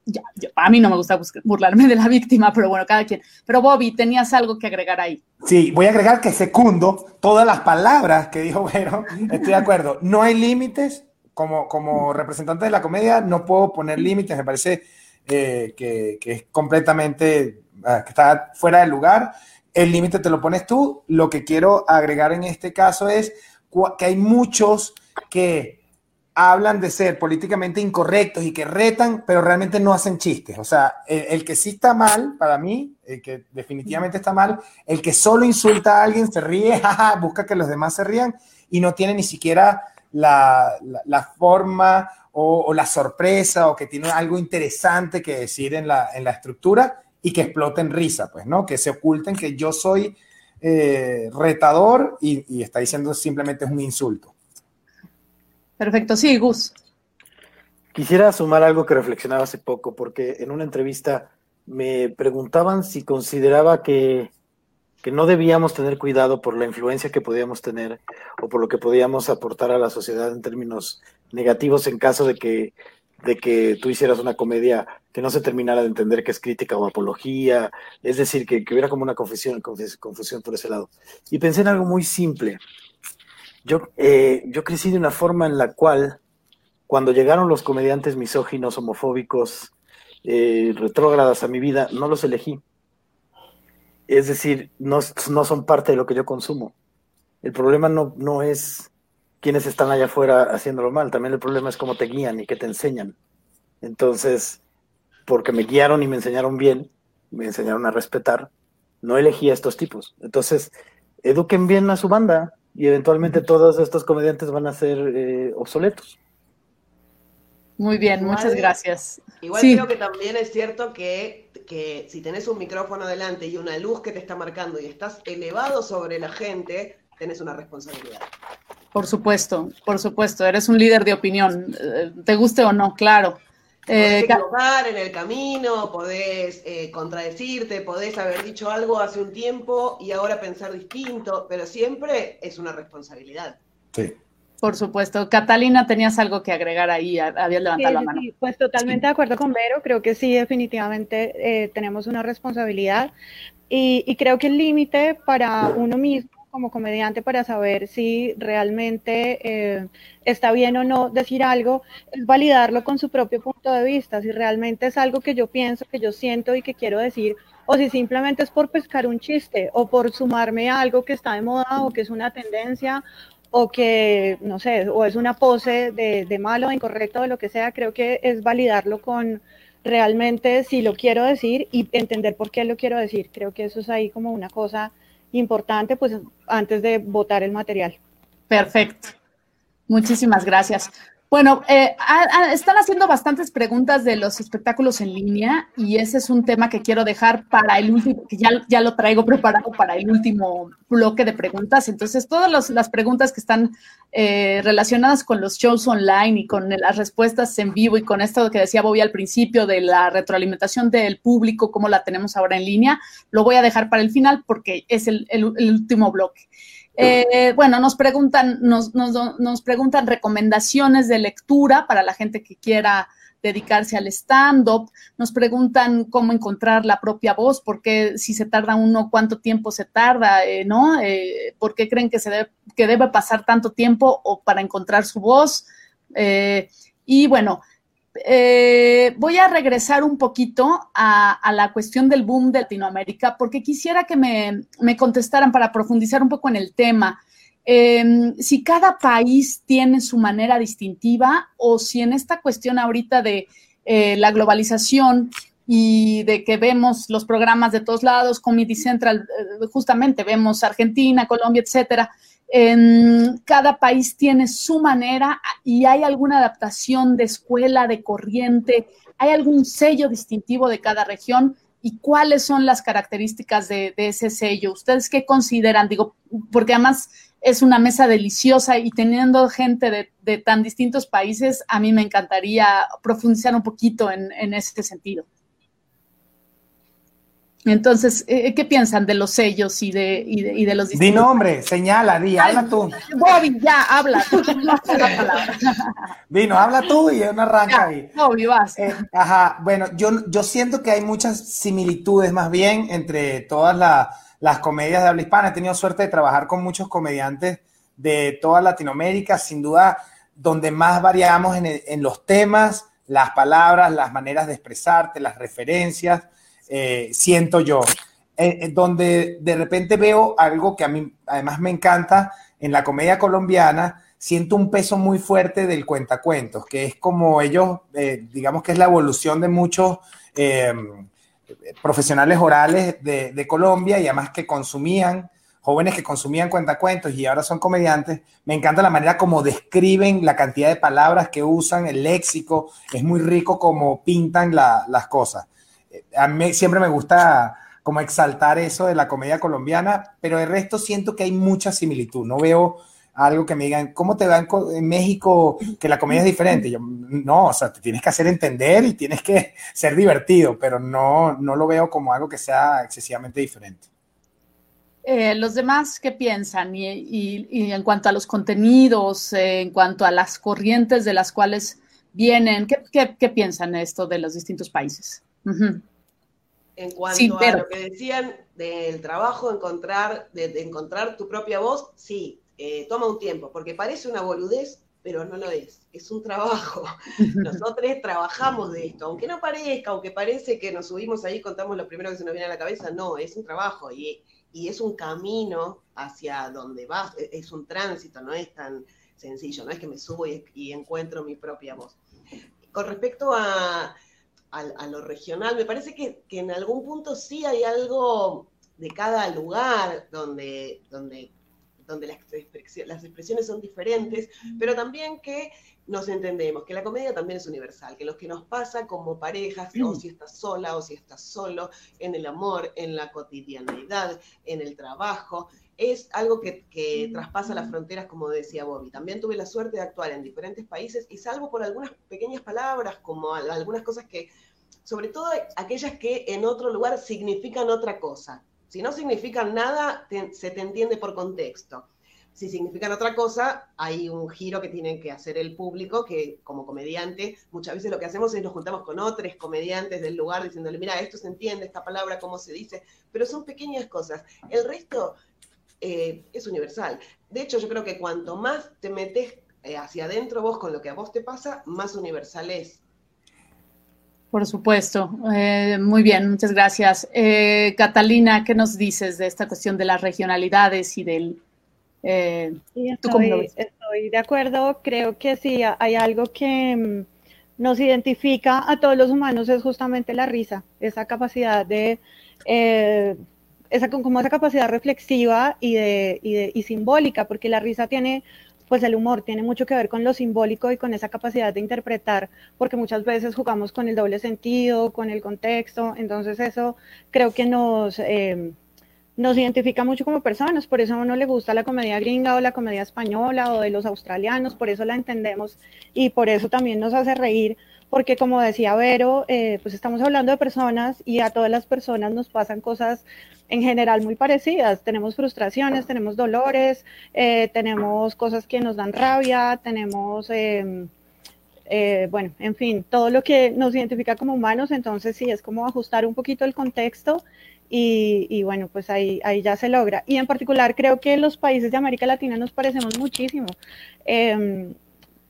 B: a mí no me gusta burlarme de la víctima, pero bueno, cada quien. Pero Bobby, tenías algo que agregar ahí.
C: Sí, voy a agregar que secundo todas las palabras que dijo Vero. Estoy de acuerdo. No hay límites. Como, representante de la comedia no puedo poner límites. Me parece eh, que, que, es completamente, ah, que está fuera de lugar el límite te lo pones tú. Lo que quiero agregar en este caso es que hay muchos que hablan de ser políticamente incorrectos y que retan, pero realmente no hacen chistes. O sea, el, que sí está mal, para mí, el que definitivamente está mal, el que solo insulta a alguien, se ríe, busca que los demás se rían y no tiene ni siquiera la, forma o, la sorpresa o que tiene algo interesante que decir en la, en la estructura y que exploten risa, pues, ¿no? Que se oculten que yo soy eh, retador y, está diciendo simplemente es un insulto.
B: Perfecto, sí, Gus.
F: Quisiera sumar algo que reflexionaba hace poco, porque en una entrevista me preguntaban si consideraba que, que no debíamos tener cuidado por la influencia que podíamos tener o por lo que podíamos aportar a la sociedad en términos negativos en caso de que de que tú hicieras una comedia que no se terminara de entender que es crítica o apología, es decir, que, hubiera como una confusión, confusión por ese lado. Y pensé en algo muy simple. Yo, eh, yo crecí de una forma en la cual, cuando llegaron los comediantes misóginos, homofóbicos, eh, retrógradas a mi vida, no los elegí. Es decir, no, no son parte de lo que yo consumo. El problema no, no es quienes están allá afuera haciéndolo mal. También el problema es cómo te guían y qué te enseñan. Entonces, porque me guiaron y me enseñaron bien, me enseñaron a respetar, no elegí a estos tipos. Entonces, eduquen bien a su banda y eventualmente todos estos comediantes van a ser eh, obsoletos.
B: Muy bien, muchas gracias.
E: Igual creo que también es cierto que, que si tenés un micrófono delante y una luz que te está marcando y estás elevado sobre la gente, tenés una responsabilidad.
B: Por supuesto, por supuesto, eres un líder de opinión, eh, te guste o no, claro.
E: Podés eh, equivocar en el camino, podés eh, contradecirte, podés haber dicho algo hace un tiempo y ahora pensar distinto, pero siempre es una responsabilidad.
C: Sí.
B: Por supuesto. Catalina, tenías algo que agregar ahí, habías levantado la mano.
D: Sí, pues totalmente de acuerdo con Vero, creo que sí, definitivamente tenemos una responsabilidad y, y creo que el límite para uno mismo como comediante para saber si realmente eh, está bien o no decir algo, es validarlo con su propio punto de vista, si realmente es algo que yo pienso, que yo siento y que quiero decir, o si simplemente es por pescar un chiste o por sumarme a algo que está de moda o que es una tendencia o que, no sé, o es una pose de, malo, de incorrecto, de lo que sea, creo que es validarlo con realmente si lo quiero decir y entender por qué lo quiero decir. Creo que eso es ahí como una cosa importante pues antes de votar el material.
B: Perfecto. Muchísimas gracias. Bueno, eh, están haciendo bastantes preguntas de los espectáculos en línea y ese es un tema que quiero dejar para el último, que ya, ya lo traigo preparado para el último bloque de preguntas. Entonces, todas las preguntas que están eh, relacionadas con los shows online y con las respuestas en vivo y con esto que decía Bobby al principio de la retroalimentación del público, como la tenemos ahora en línea, lo voy a dejar para el final porque es el último bloque. Eh, bueno, nos preguntan, nos, preguntan recomendaciones de lectura para la gente que quiera dedicarse al stand-up, nos preguntan cómo encontrar la propia voz, porque si se tarda uno, cuánto tiempo se tarda, eh, ¿no? Eh, ¿Por qué creen que, se debe, que debe pasar tanto tiempo o para encontrar su voz? y bueno, eh, voy a regresar un poquito a, la cuestión del boom de Latinoamérica, porque quisiera que me, contestaran para profundizar un poco en el tema. Em, si cada país tiene su manera distintiva o si en esta cuestión ahorita de eh, la globalización y de que vemos los programas de todos lados, Comedy Central, eh, justamente vemos Argentina, Colombia, etcétera, en cada país tiene su manera y hay alguna adaptación de escuela, de corriente, hay algún sello distintivo de cada región y cuáles son las características de, ese sello. ¿Ustedes qué consideran? Digo, porque además es una mesa deliciosa y teniendo gente de, tan distintos países, a mí me encantaría profundizar un poquito en, en ese sentido. Entonces, eh, ¿qué piensan de los sellos y de, y de, los
C: distintos? Di nombre, señala, di, habla tú.
B: Bobby, ya, habla. Tú,
C: Vino, habla tú y una arranca ahí.
B: Bobby, vas.
C: Eh, ajá, bueno, yo, yo siento que hay muchas similitudes más bien entre todas las comedias de habla hispana. He tenido suerte de trabajar con muchos comediantes de toda Latinoamérica, sin duda, donde más variamos en, en los temas, las palabras, las maneras de expresarte, las referencias eh, siento yo. Eh, eh, donde de repente veo algo que a mí además me encanta en la comedia colombiana, siento un peso muy fuerte del cuentacuentos, que es como ellos, digamos que es la evolución de muchos profesionales orales de, Colombia y además que consumían, jóvenes que consumían cuentacuentos y ahora son comediantes. Me encanta la manera como describen la cantidad de palabras que usan, el léxico, es muy rico como pintan las cosas a mí siempre me gusta como exaltar eso de la comedia colombiana, pero el resto siento que hay mucha similitud. No veo algo que me digan, ¿cómo te va en, México que la comedia es diferente? Yo, no, o sea, te tienes que hacer entender y tienes que ser divertido, pero no, no lo veo como algo que sea excesivamente diferente.
B: Eh, los demás, ¿qué piensan? Y, en cuanto a los contenidos, eh, en cuanto a las corrientes de las cuales vienen, ¿qué, qué, qué piensan esto de los distintos países?
E: En cuanto a lo que decían del trabajo, encontrar, de, encontrar tu propia voz, sí, eh, toma un tiempo, porque parece una boludez, pero no lo es, es un trabajo. Nosotros trabajamos de esto, aunque no parezca, aunque parece que nos subimos ahí y contamos lo primero que se nos viene a la cabeza, no, es un trabajo y, y es un camino hacia donde vas, e, es un tránsito, no es tan sencillo, no es que me subo y encuentro mi propia voz. Con respecto a a, lo regional. Me parece que, en algún punto sí hay algo de cada lugar donde, donde, donde las, las expresiones son diferentes, pero también que nos entendemos, que la comedia también es universal, que lo que nos pasa como parejas, o si estás sola o si estás solo, en el amor, en la cotidianidad, en el trabajo, es algo que, que, traspasa las fronteras, como decía Bobby. También tuve la suerte de actuar en diferentes países y salvo por algunas pequeñas palabras, como algunas cosas que, sobre todo aquellas que en otro lugar significan otra cosa. Si no significan nada, se te entiende por contexto. Si significan otra cosa, hay un giro que tienen que hacer el público, que como comediante, muchas veces lo que hacemos es nos juntamos con otros comediantes del lugar diciéndole, mira, esto se entiende, esta palabra, cómo se dice, pero son pequeñas cosas. El resto eh, es universal. De hecho, yo creo que cuanto más te metes eh, hacia adentro vos con lo que a vos te pasa, más universal es.
B: Por supuesto. Eh, muy bien, muchas gracias. Catalina, ¿qué nos dices de esta cuestión de las regionalidades y del...
D: estoy, estoy, de acuerdo. Creo que sí, hay algo que mm, nos identifica a todos los humanos, es justamente la risa, esa capacidad de esa, como esa capacidad reflexiva y, de, y, de, y simbólica, porque la risa tiene, pues el humor tiene mucho que ver con lo simbólico y con esa capacidad de interpretar, porque muchas veces jugamos con el doble sentido, con el contexto, entonces eso creo que nos... Eh, nos identifica mucho como personas, por eso a uno le gusta la comedia gringa o la comedia española o de los australianos, por eso la entendemos y por eso también nos hace reír, porque como decía Vero, eh, pues estamos hablando de personas y a todas las personas nos pasan cosas en general muy parecidas. Tenemos frustraciones, tenemos dolores, eh, tenemos cosas que nos dan rabia, tenemos, em, eh, bueno, en fin, todo lo que nos identifica como humanos, entonces sí, es como ajustar un poquito el contexto y, bueno, pues ahí, ahí ya se logra. Y en particular creo que los países de América Latina nos parecemos muchísimo. Eh,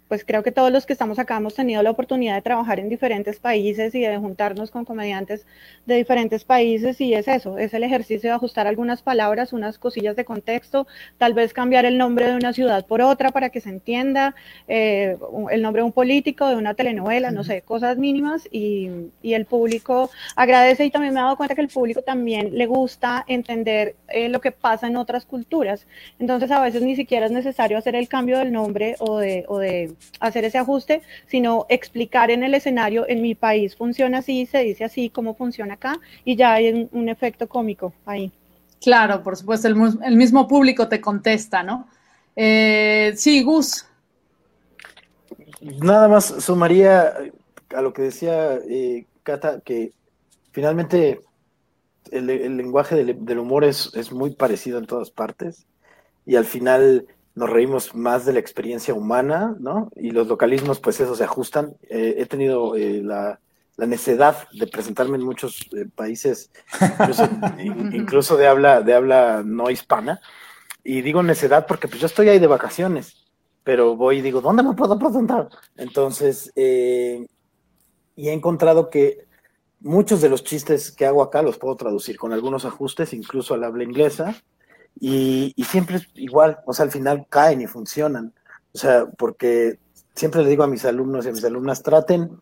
D: pues creo que todos los que estamos acá hemos tenido la oportunidad de trabajar en diferentes países y de juntarnos con comediantes de diferentes países y es eso, es el ejercicio de ajustar algunas palabras, unas cosillas de contexto, tal vez cambiar el nombre de una ciudad por otra para que se entienda, eh, el nombre de un político, de una telenovela, no sé, cosas mínimas y, y, el público agradece y también me he dado cuenta que el público también le gusta entender eh, lo que pasa en otras culturas. Entonces a veces ni siquiera es necesario hacer el cambio del nombre o de, o de hacer ese ajuste, sino explicar en el escenario, en mi país funciona así, se dice así, cómo funciona acá, y ya hay un, efecto cómico ahí.
B: Claro, por supuesto, el, mismo público te contesta, ¿no? Eh, sí, Gus.
F: Nada más sumaría a lo que decía eh, Cata, que finalmente el, lenguaje del, humor es, es, muy parecido en todas partes y al final nos reímos más de la experiencia humana, ¿no? Y los localismos, pues eso se ajustan. Eh, he tenido eh, la, la, necedad de presentarme en muchos eh, países, incluso, de, habla, de habla no hispana, y digo necedad porque pues yo estoy ahí de vacaciones, pero voy y digo, ¿dónde me puedo presentar? Entonces, y he encontrado que muchos de los chistes que hago acá los puedo traducir con algunos ajustes, incluso al habla inglesa, y, siempre es igual, o sea, al final caen y funcionan. O sea, porque siempre le digo a mis alumnos y a mis alumnas, traten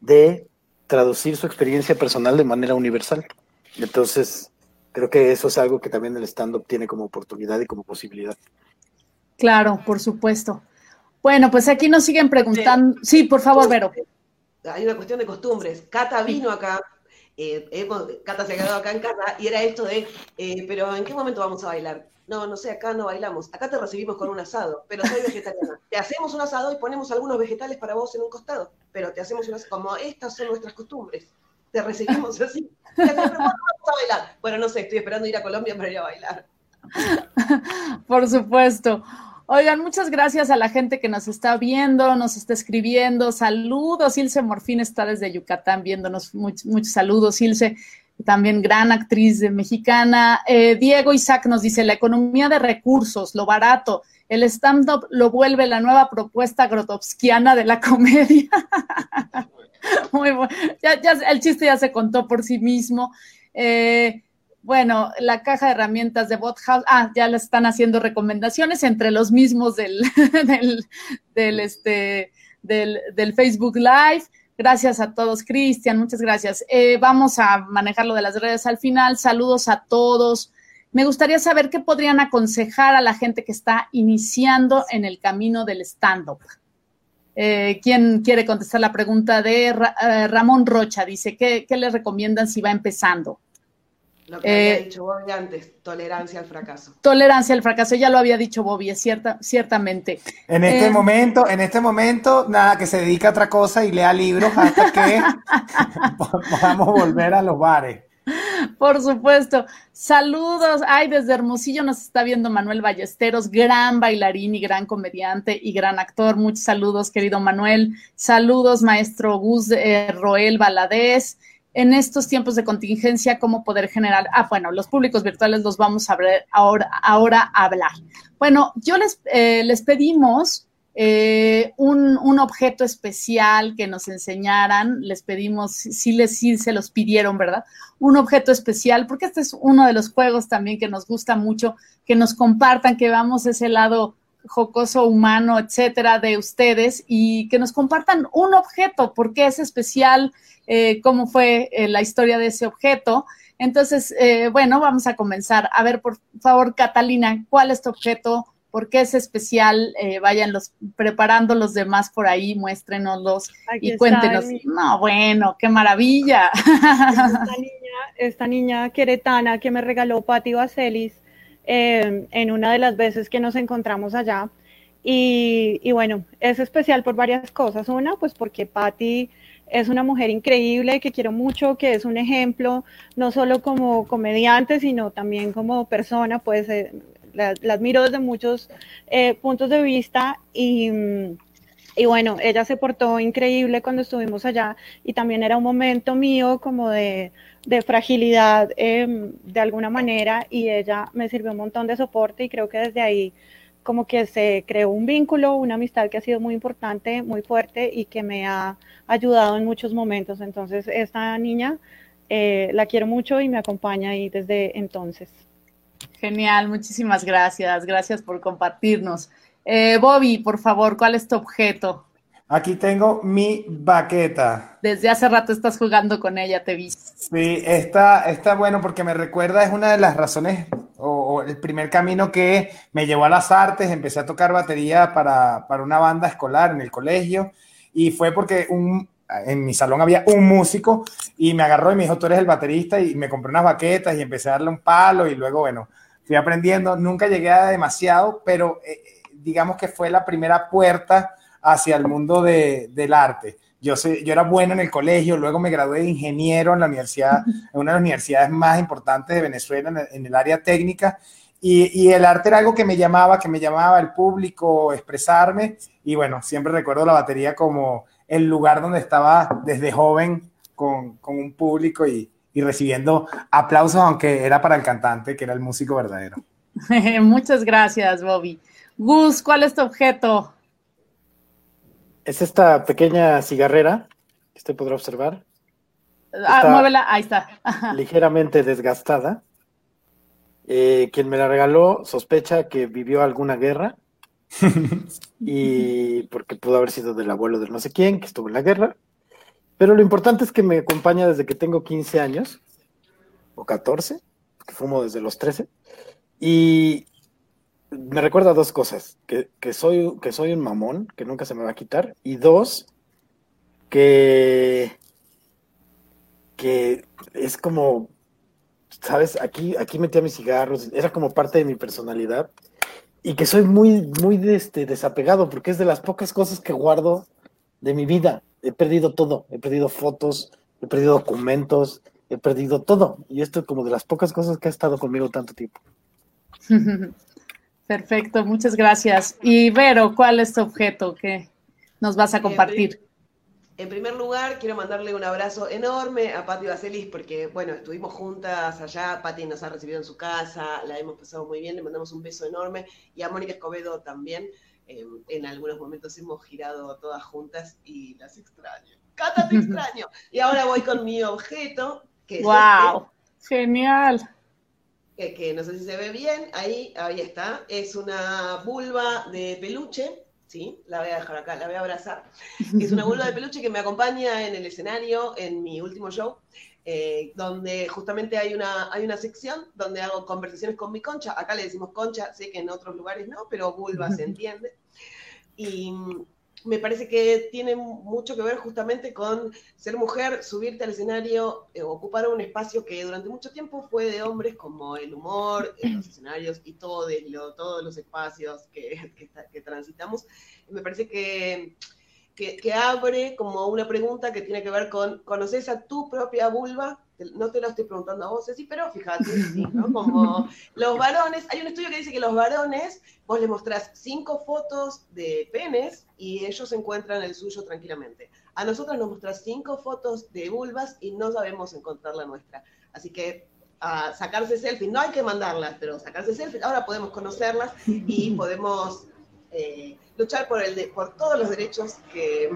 F: de traducir su experiencia personal de manera universal. Entonces, creo que eso es algo que también el stand-up tiene como oportunidad y como posibilidad.
B: Claro, por supuesto. Bueno, pues aquí nos siguen preguntando. Sí, por favor, Vero.
E: Hay una cuestión de costumbres. Cata vino acá eh, Cata se ha quedado acá en casa y era esto de, eh, pero ¿en qué momento vamos a bailar? No, no sé, acá no bailamos. Acá te recibimos con un asado, pero soy vegetariana. Te hacemos un asado y ponemos algunos vegetales para vos en un costado, pero te hacemos un asado. Como estas son nuestras costumbres. Te recibimos así. vamos a bailar? Bueno, no sé, estoy esperando ir a Colombia para ir a bailar.
B: Por supuesto. Oigan, muchas gracias a la gente que nos está viendo, nos está escribiendo. Saludos, Ilse Morfín está desde Yucatán viéndonos. muchos saludos, Ilse, también gran actriz mexicana. Eh, Diego Isaac nos dice, la economía de recursos, lo barato, el stand-up lo vuelve la nueva propuesta grotowskiana de la comedia. Muy bueno. Ya, ya, el chiste ya se contó por sí mismo. Eh, bueno, la caja de herramientas de BotHouse, ah, ya le están haciendo recomendaciones entre los mismos del, del, este, del, Facebook Live. Gracias a todos, Cristian, muchas gracias. Eh, vamos a manejar lo de las redes al final. Saludos a todos. Me gustaría saber qué podrían aconsejar a la gente que está iniciando en el camino del stand-up. Eh, ¿Quién quiere contestar la pregunta de eh, Ramón Rocha? Dice, ¿qué, ¿qué le recomiendan si va empezando?
E: Lo que había eh, dicho Bobby antes, tolerancia al fracaso.
B: Tolerancia al fracaso, ya lo había dicho Bobby, es cierta, ciertamente.
C: En este eh, momento, en este momento, nada, que se dedica a otra cosa y lea libros hasta que podamos volver a los bares.
B: Por supuesto. Saludos. Ay, desde Hermosillo nos está viendo Manuel Ballesteros, gran bailarín y gran comediante y gran actor. Muchos saludos, querido Manuel. Saludos, maestro Gus eh, Roel Valadez en estos tiempos de contingencia, cómo poder generar, ah, bueno, los públicos virtuales los vamos a ver ahora, ahora a hablar. Bueno, yo les, eh, les pedimos eh, un, un, objeto especial que nos enseñaran, les pedimos, sí, les, sí se los pidieron, ¿verdad? Un objeto especial, porque este es uno de los juegos también que nos gusta mucho, que nos compartan, que veamos ese lado jocoso, humano, etcétera, de ustedes y que nos compartan un objeto, por qué es especial, eh, cómo fue eh, la historia de ese objeto. Entonces, eh, bueno, vamos a comenzar. A ver, por favor, Catalina, ¿cuál es tu objeto? ¿Por qué es especial? vayan los preparando los demás por ahí, muéstrenoslos y cuéntenos. No, bueno, qué maravilla.
D: Esta niña, esta niña queretana que me regaló Pati Vaselis en una de las veces que nos encontramos allá. Y, y, bueno, es especial por varias cosas. Una, pues porque Patti es una mujer increíble que quiero mucho, que es un ejemplo, no solo como comediante, sino también como persona, pues eh, la, admiro desde muchos eh, puntos de vista y, y, bueno, ella se portó increíble cuando estuvimos allá y también era un momento mío como de, fragilidad em, de alguna manera y ella me sirvió un montón de soporte y creo que desde ahí como que se creó un vínculo, una amistad que ha sido muy importante, muy fuerte y que me ha ayudado en muchos momentos. Entonces, esta niña eh, la quiero mucho y me acompaña ahí desde entonces.
B: Genial, muchísimas gracias. Gracias por compartirnos. Eh, Bobby, por favor, ¿cuál es tu objeto?
C: Aquí tengo mi baqueta.
B: Desde hace rato estás jugando con ella, te vi.
C: Sí, está, está bueno porque me recuerda, es una de las razones o, el primer camino que me llevó a las artes. Empecé a tocar batería para, para una banda escolar en el colegio y fue porque un, en mi salón había un músico y me agarró y me dijo, tú eres el baterista y me compré unas baquetas y empecé a darle un palo y luego, bueno, fui aprendiendo. Nunca llegué a demasiado, pero... Eh, digamos que fue la primera puerta hacia el mundo del arte. Yo, sé, yo era bueno en el colegio, luego me gradué de ingeniero en la universidad, en una de las universidades más importantes de Venezuela en el, área técnica. Y, y, el arte era algo que me llamaba, que me llamaba el público, expresarme. Y bueno, siempre recuerdo la batería como el lugar donde estaba desde joven con, con un público y, y recibiendo aplausos, aunque era para el cantante, que era el músico verdadero.
B: Muchas gracias, Bobby. Gus, ¿cuál es tu objeto?
F: Es esta pequeña cigarrera que usted podrá observar.
B: Ah, muévela, ahí está.
F: ligeramente desgastada. Eh, quien me la regaló sospecha que vivió alguna guerra y porque pudo haber sido del abuelo de no sé quién que estuvo en la guerra. Pero lo importante es que me acompaña desde que tengo 15 años o 14, que fumo desde los 13. Y me recuerda dos cosas, que, soy, que soy un mamón, que nunca se me va a quitar, y dos, que, que es como, ¿sabes? Aquí, aquí metía mis cigarros, era como parte de mi personalidad, y que soy muy, muy este, desapegado, porque es de las pocas cosas que guardo de mi vida. He perdido todo, he perdido fotos, he perdido documentos, he perdido todo, y esto es como de las pocas cosas que ha estado conmigo tanto tiempo.
B: Perfecto, muchas gracias. Y Vero, ¿cuál es tu objeto que nos vas a compartir?
E: En primer lugar, quiero mandarle un abrazo enorme a Pati Baselis porque, bueno, estuvimos juntas allá, Pati nos ha recibido en su casa, la hemos pasado muy bien, le mandamos un beso enorme y a Mónica Escobedo también. Em, en algunos momentos hemos girado todas juntas y las extraño. Cata, te extraño. Y ahora voy con mi objeto, que es
B: ¡Wow! Este. Genial
E: que, no sé si se ve bien, ahí, ahí está, es una vulva de peluche, ¿sí? La voy a dejar acá, la voy a abrazar. Es una vulva de peluche que me acompaña en el escenario en mi último show, eh, donde justamente hay una, hay una sección donde hago conversaciones con mi concha. Acá le decimos concha, sé que en otros lugares no, pero vulva se entiende. Y me parece que tiene mucho que ver justamente con ser mujer, subirte al escenario, eh, ocupar un espacio que durante mucho tiempo fue de hombres, como el humor, los escenarios y todo, todos los espacios que, que, transitamos. Me parece que, que, abre como una pregunta que tiene que ver con, ¿conoces a tu propia vulva? no te lo estoy preguntando a vos, sí, pero fíjate, sí, ¿no? Como los varones, hay un estudio que dice que los varones, vos les mostrás cinco fotos de penes y ellos encuentran el suyo tranquilamente. A nosotros nos mostrás cinco fotos de vulvas y no sabemos encontrar la nuestra. Así que a sacarse selfies, no hay que mandarlas, pero sacarse selfies, ahora podemos conocerlas y podemos eh, luchar por, el por todos los derechos que,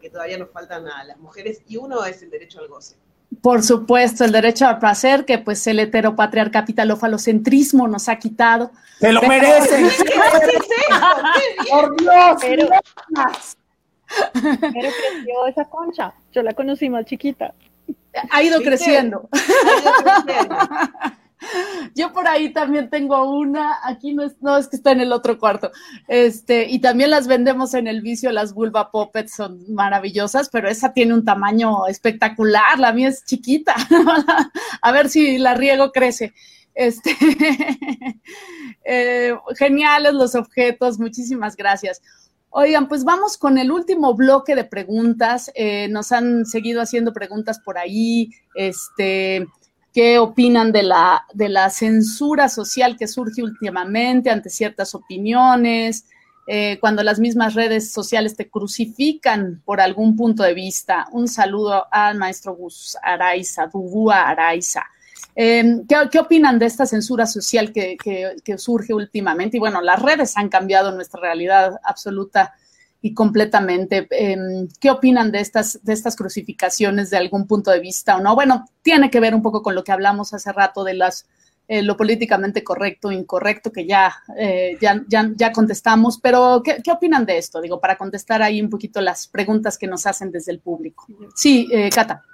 E: que todavía nos faltan a las mujeres y uno es el derecho al goce.
B: Por supuesto, el derecho al placer que pues el heteropatriarcapitalofalocentrismo nos ha quitado.
C: ¡Se lo merecen!
D: ¡Por Dios! Pero, pero creció esa concha. Yo la conocí más chiquita.
B: Ha ido creciendo. Ha ido creciendo. Yo por ahí también tengo una, aquí no es, no es que está en el otro cuarto, este, y también las vendemos en el vicio, las vulva puppets son maravillosas, pero esa tiene un tamaño espectacular, la mía es chiquita, a ver si la riego crece. Este, eh, geniales los objetos, muchísimas gracias. Oigan, pues vamos con el último bloque de preguntas. Eh, nos han seguido haciendo preguntas por ahí. Este, qué opinan de la, de la censura social que surge últimamente ante ciertas opiniones, eh, cuando las mismas redes sociales te crucifican por algún punto de vista. Un saludo al maestro Gus Araiza, Dubúa Araiza. Em, ¿qué, opinan de esta censura social que, que, surge últimamente? Y bueno, las redes han cambiado nuestra realidad absoluta y completamente. Em, ¿Qué opinan de estas, de estas crucificaciones de algún punto de vista o no? Bueno, tiene que ver un poco con lo que hablamos hace rato de las eh, lo políticamente correcto incorrecto, que ya, eh, ya, ya, contestamos, pero ¿qué, opinan de esto? Digo, para contestar ahí un poquito las preguntas que nos hacen desde el público. Sí, eh, Cata.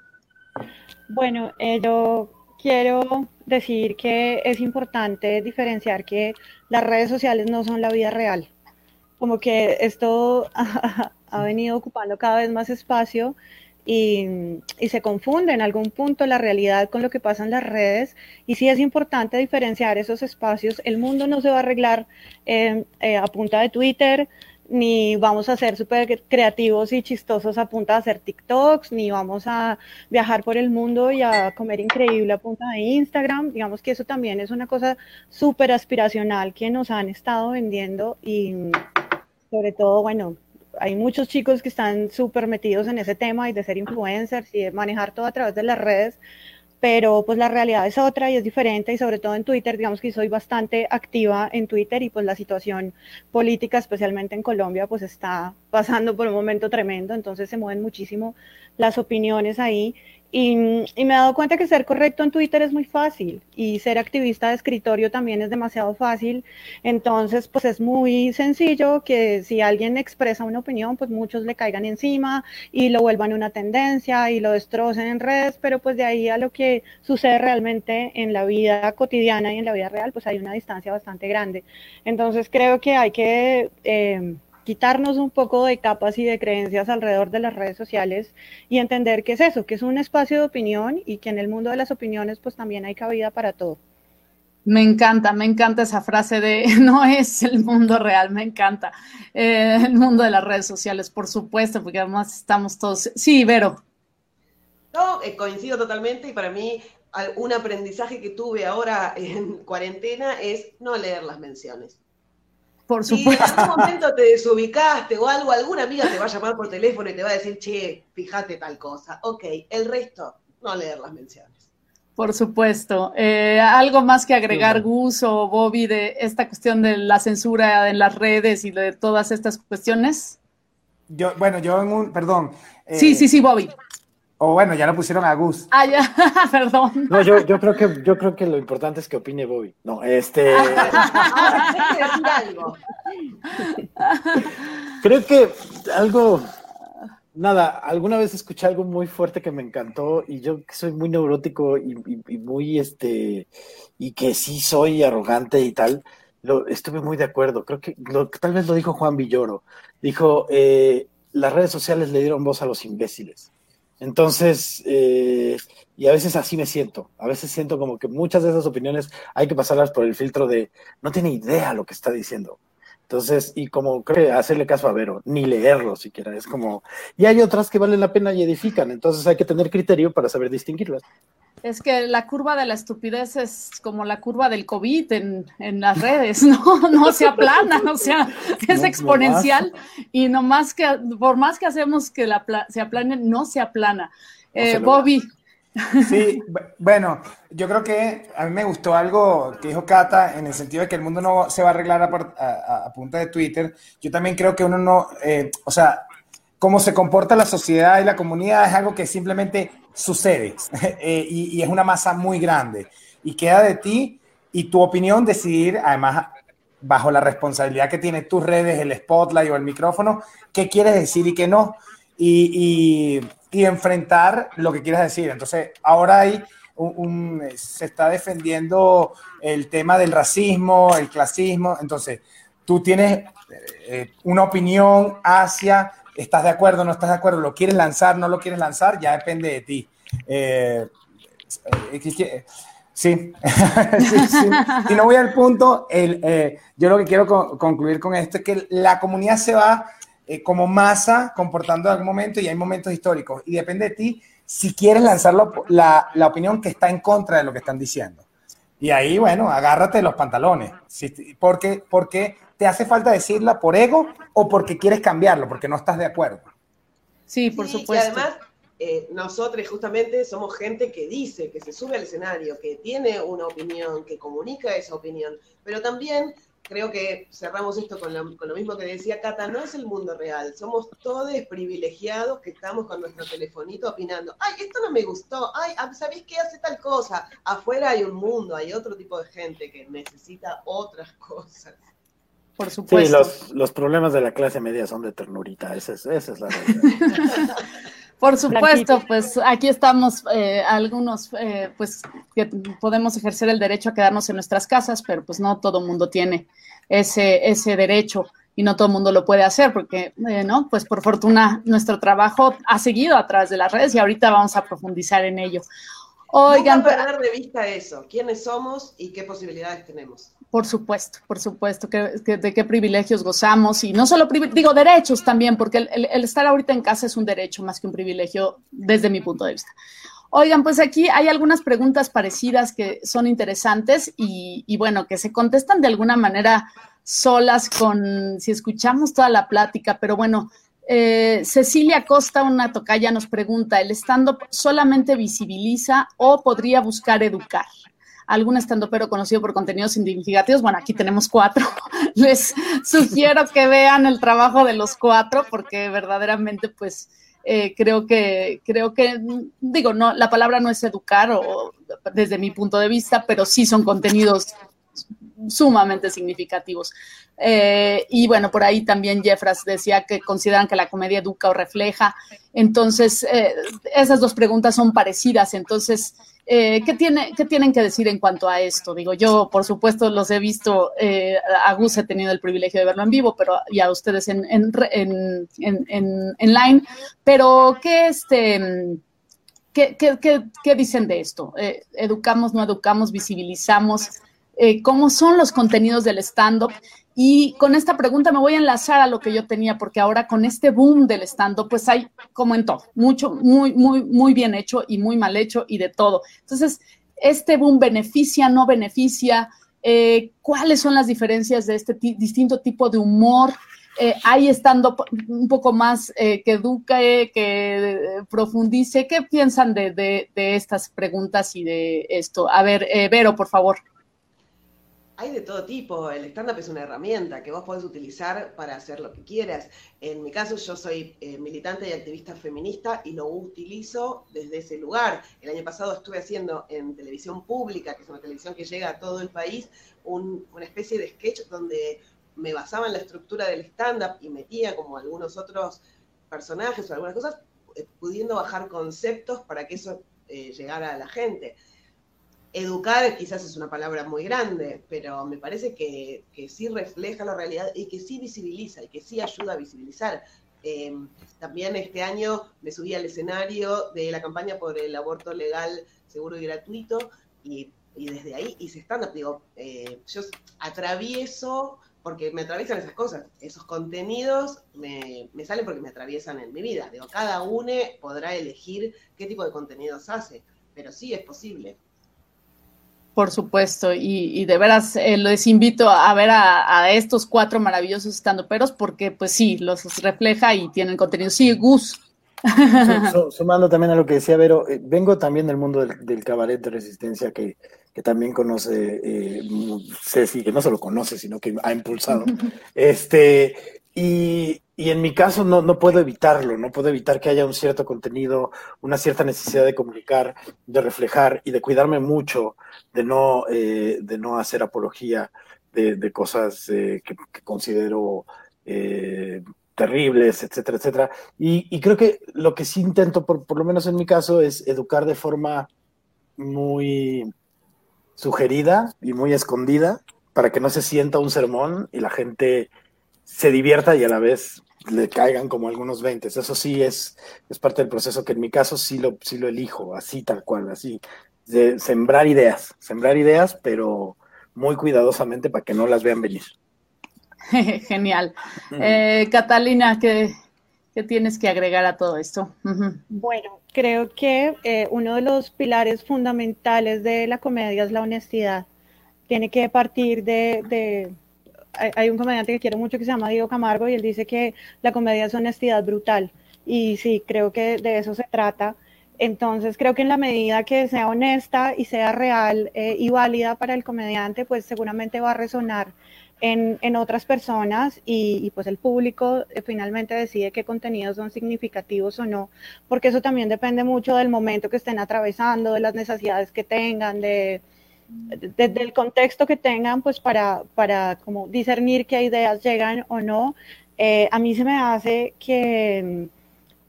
D: Bueno, yo quiero decir que es importante diferenciar que las redes sociales no son la vida real como que esto ha, venido ocupando cada vez más espacio y, se confunde en algún punto la realidad con lo que pasa en las redes. Y sí es importante diferenciar esos espacios. El mundo no se va a arreglar eh, eh, a punta de Twitter, ni vamos a ser súper creativos y chistosos a punta de hacer TikToks, ni vamos a viajar por el mundo y a comer increíble a punta de Instagram. Digamos que eso también es una cosa súper aspiracional que nos han estado vendiendo y sobre todo, bueno, hay muchos chicos que están súper metidos en ese tema y de ser influencers y de manejar todo a través de las redes, pero pues la realidad es otra y es diferente y sobre todo en Twitter, digamos que soy bastante activa en Twitter y pues la situación política, especialmente en Colombia, pues está pasando por un momento tremendo, entonces se mueven muchísimo las opiniones ahí y, me he dado cuenta que ser correcto en Twitter es muy fácil y ser activista de escritorio también es demasiado fácil. Entonces, pues es muy sencillo que si alguien expresa una opinión, pues muchos le caigan encima y lo vuelvan una tendencia y lo destrocen en redes, pero pues de ahí a lo que sucede realmente en la vida cotidiana y en la vida real, pues hay una distancia bastante grande. Entonces, creo que hay que... Eh, quitarnos un poco de capas y de creencias alrededor de las redes sociales y entender que es eso, que es un espacio de opinión y que en el mundo de las opiniones pues también hay cabida para todo.
B: Me encanta, me encanta esa frase de no es el mundo real, me encanta. Eh, el mundo de las redes sociales, por supuesto, porque además estamos todos... Sí, Vero.
E: No, eh, coincido totalmente y para mí un aprendizaje que tuve ahora en cuarentena es no leer las menciones.
B: Por supuesto.
E: Si en algún momento te desubicaste o algo, alguna amiga te va a llamar por teléfono y te va a decir, che, fíjate tal cosa. Ok, el resto, no leer las menciones.
B: Por supuesto. Eh, ¿Algo más que agregar, Gus o Bobby, de esta cuestión de la censura en las redes y de todas estas cuestiones?
C: Yo, bueno, yo en un, perdón.
B: sí, sí, sí, Bobby.
C: O bueno, ya lo pusieron a Gus.
B: Ah, ya, perdón.
F: No, yo, yo, creo que, yo creo que lo importante es que opine Bobby. No, este. creo que algo. Nada, alguna vez escuché algo muy fuerte que me encantó y yo que soy muy neurótico y, muy este. y que sí soy arrogante y tal. Lo, estuve muy de acuerdo. Creo que lo, tal vez lo dijo Juan Villoro. Dijo: eh, las redes sociales le dieron voz a los imbéciles. Entonces, eh, y a veces así me siento. A veces siento como que muchas de esas opiniones hay que pasarlas por el filtro de no tiene idea lo que está diciendo. Entonces, y como creo que hacerle caso a Vero, ni leerlo siquiera, es como, y hay otras que valen la pena y edifican, entonces hay que tener criterio para saber distinguirlas.
B: Es que la curva de la estupidez es como la curva del COVID en, en las redes, ¿no? No se aplana, o sea, es exponencial y no más que, por más que hacemos que la, se aplane, no se aplana. Eh, Bobby.
C: Sí, bueno, yo creo que a mí me gustó algo que dijo Cata en el sentido de que el mundo no se va a arreglar a, punta de Twitter. Yo también creo que uno no, eh, o sea, cómo se comporta la sociedad y la comunidad es algo que simplemente sucede eh, y, es una masa muy grande y queda de ti y tu opinión decidir, además bajo la responsabilidad que tiene tus redes, el spotlight o el micrófono, qué quieres decir y qué no y, enfrentar lo que quieras decir. Entonces, ahora hay un, se está defendiendo el tema del racismo, el clasismo, entonces tú tienes eh, una opinión hacia ¿Estás de acuerdo? ¿No estás de acuerdo? ¿Lo quieres lanzar? ¿No lo quieres lanzar? Ya depende de ti. Eh, eh, sí. Y no voy al punto, eh, yo lo que quiero concluir con esto es que la comunidad se va como masa comportando en algún momento y hay momentos históricos. Y depende de ti si quieres lanzar la, la opinión que está en contra de lo que están diciendo. Y ahí, bueno, agárrate los pantalones. porque, porque te hace falta decirla por ego o porque quieres cambiarlo, porque no estás de acuerdo.
B: Sí, por supuesto.
E: Y además, eh, nosotros justamente somos gente que dice, que se sube al escenario, que tiene una opinión, que comunica esa opinión, pero también creo que cerramos esto con, lo mismo que decía Cata, no es el mundo real, somos todos privilegiados que estamos con nuestro telefonito opinando, ay, esto no me gustó, ay, ah, ¿sabéis qué hace tal cosa? Afuera hay un mundo, hay otro tipo de gente que necesita otras cosas.
B: Por supuesto.
F: Sí, los, problemas de la clase media son de ternurita, esa es, esa es la realidad.
B: Por supuesto, pues aquí estamos eh, algunos, eh, pues que podemos ejercer el derecho a quedarnos en nuestras casas, pero pues no todo mundo tiene ese, ese derecho. y no todo el mundo lo puede hacer porque, eh, ¿no? Pues por fortuna nuestro trabajo ha seguido a través de las redes y ahorita vamos a profundizar en ello.
E: Oigan, no perder de vista eso, quiénes somos y qué posibilidades tenemos.
B: Por supuesto, por supuesto, que, de qué privilegios gozamos y no solo, digo, derechos también, porque el, estar ahorita en casa es un derecho más que un privilegio desde mi punto de vista. Oigan, pues aquí hay algunas preguntas parecidas que son interesantes y, y, bueno, que se contestan de alguna manera solas con, si escuchamos toda la plática, pero bueno, eh, Cecilia Costa, una tocaya, nos pregunta, ¿el stand-up solamente visibiliza o podría buscar educar? ¿Algún stand-upero conocido por contenidos significativos? Bueno, aquí tenemos cuatro. Les sugiero que vean el trabajo de los cuatro porque verdaderamente, pues, eh, creo que, creo que, digo, no, la palabra no es educar o desde mi punto de vista, pero sí son contenidos sumamente significativos. Eh, y bueno, por ahí también Jeffras decía que consideran que la comedia educa o refleja. Entonces, eh, esas dos preguntas son parecidas. Entonces, eh, ¿qué, tiene, ¿qué tienen que decir en cuanto a esto? Digo, yo por supuesto los he visto, a Gus he tenido el privilegio de verlo en vivo, pero ya ustedes en, en, en, en, en line, pero ¿qué este... ¿Qué, qué, qué, qué dicen de esto? ¿Educamos, no educamos, visibilizamos? Eh, cómo son los contenidos del stand-up. Y con esta pregunta me voy a enlazar a lo que yo tenía, porque ahora con este boom del stand-up, pues hay, como en todo, mucho, muy, muy, muy bien hecho y muy mal hecho y de todo. Entonces, ¿este boom beneficia, no beneficia? Eh, ¿Cuáles son las diferencias de este distinto tipo de humor? Eh, hay estando un poco más que eduque, que profundice. ¿Qué piensan de, de, estas preguntas y de esto? A ver, Vero, por favor
E: hay de todo tipo. El stand-up es una herramienta que vos podés utilizar para hacer lo que quieras. En mi caso, yo soy eh, militante y activista feminista y lo utilizo desde ese lugar. El año pasado estuve haciendo en televisión pública, que es una televisión que llega a todo el país, una especie de sketch donde me basaba en la estructura del stand-up y metía como algunos otros personajes o algunas cosas, eh, pudiendo bajar conceptos para que eso eh, llegara a la gente educar quizás es una palabra muy grande, pero me parece que, sí refleja la realidad y que sí visibiliza y que sí ayuda a visibilizar. Eh, también este año me subí al escenario de la campaña por el aborto legal, seguro y gratuito, y, desde ahí hice stand-up. Digo, eh, yo atravieso, porque me atraviesan esas cosas, esos contenidos me, me salen porque me atraviesan en mi vida. Digo, cada uno podrá elegir qué tipo de contenidos hace, pero sí es posible.
B: Por supuesto, y, de veras eh, les invito a ver a, estos cuatro maravillosos estandoperos porque pues sí, los refleja y tienen contenido. Sí, Gus.
F: Sumando también a lo que decía Vero, eh, vengo también del mundo del, cabaret de resistencia que, también conoce eh, Ceci, que no solo conoce, sino que ha impulsado. este, y, y en mi caso no, no puedo evitarlo, no puedo evitar que haya un cierto contenido, una cierta necesidad de comunicar, de reflejar y de cuidarme mucho de no, eh, de no hacer apología de, cosas eh, que, considero eh, terribles, etcétera, etcétera. Y, creo que lo que sí intento, por, por lo menos en mi caso, es educar de forma muy sugerida y muy escondida para que no se sienta un sermón y la gente se divierta y a la vez le caigan como algunos 20. Eso sí es, es parte del proceso que en mi caso sí lo, sí lo elijo, así tal cual, así. De sembrar ideas, sembrar ideas, pero muy cuidadosamente para que no las vean venir.
B: Genial. Eh, Catalina, ¿qué, tienes que agregar a todo esto?
D: Bueno, creo que eh, uno de los pilares fundamentales de la comedia es la honestidad. Tiene que partir de hay un comediante que quiero mucho que se llama Diego Camargo y él dice que la comedia es honestidad brutal. Y sí, creo que de eso se trata. Entonces, creo que en la medida que sea honesta y sea real eh, y válida para el comediante, pues seguramente va a resonar en, en otras personas y, pues el público eh, finalmente decide qué contenidos son significativos o no, porque eso también depende mucho del momento que estén atravesando, de las necesidades que tengan, de, desde el contexto que tengan, pues para, para como discernir qué ideas llegan o no. Eh, a mí se me hace que,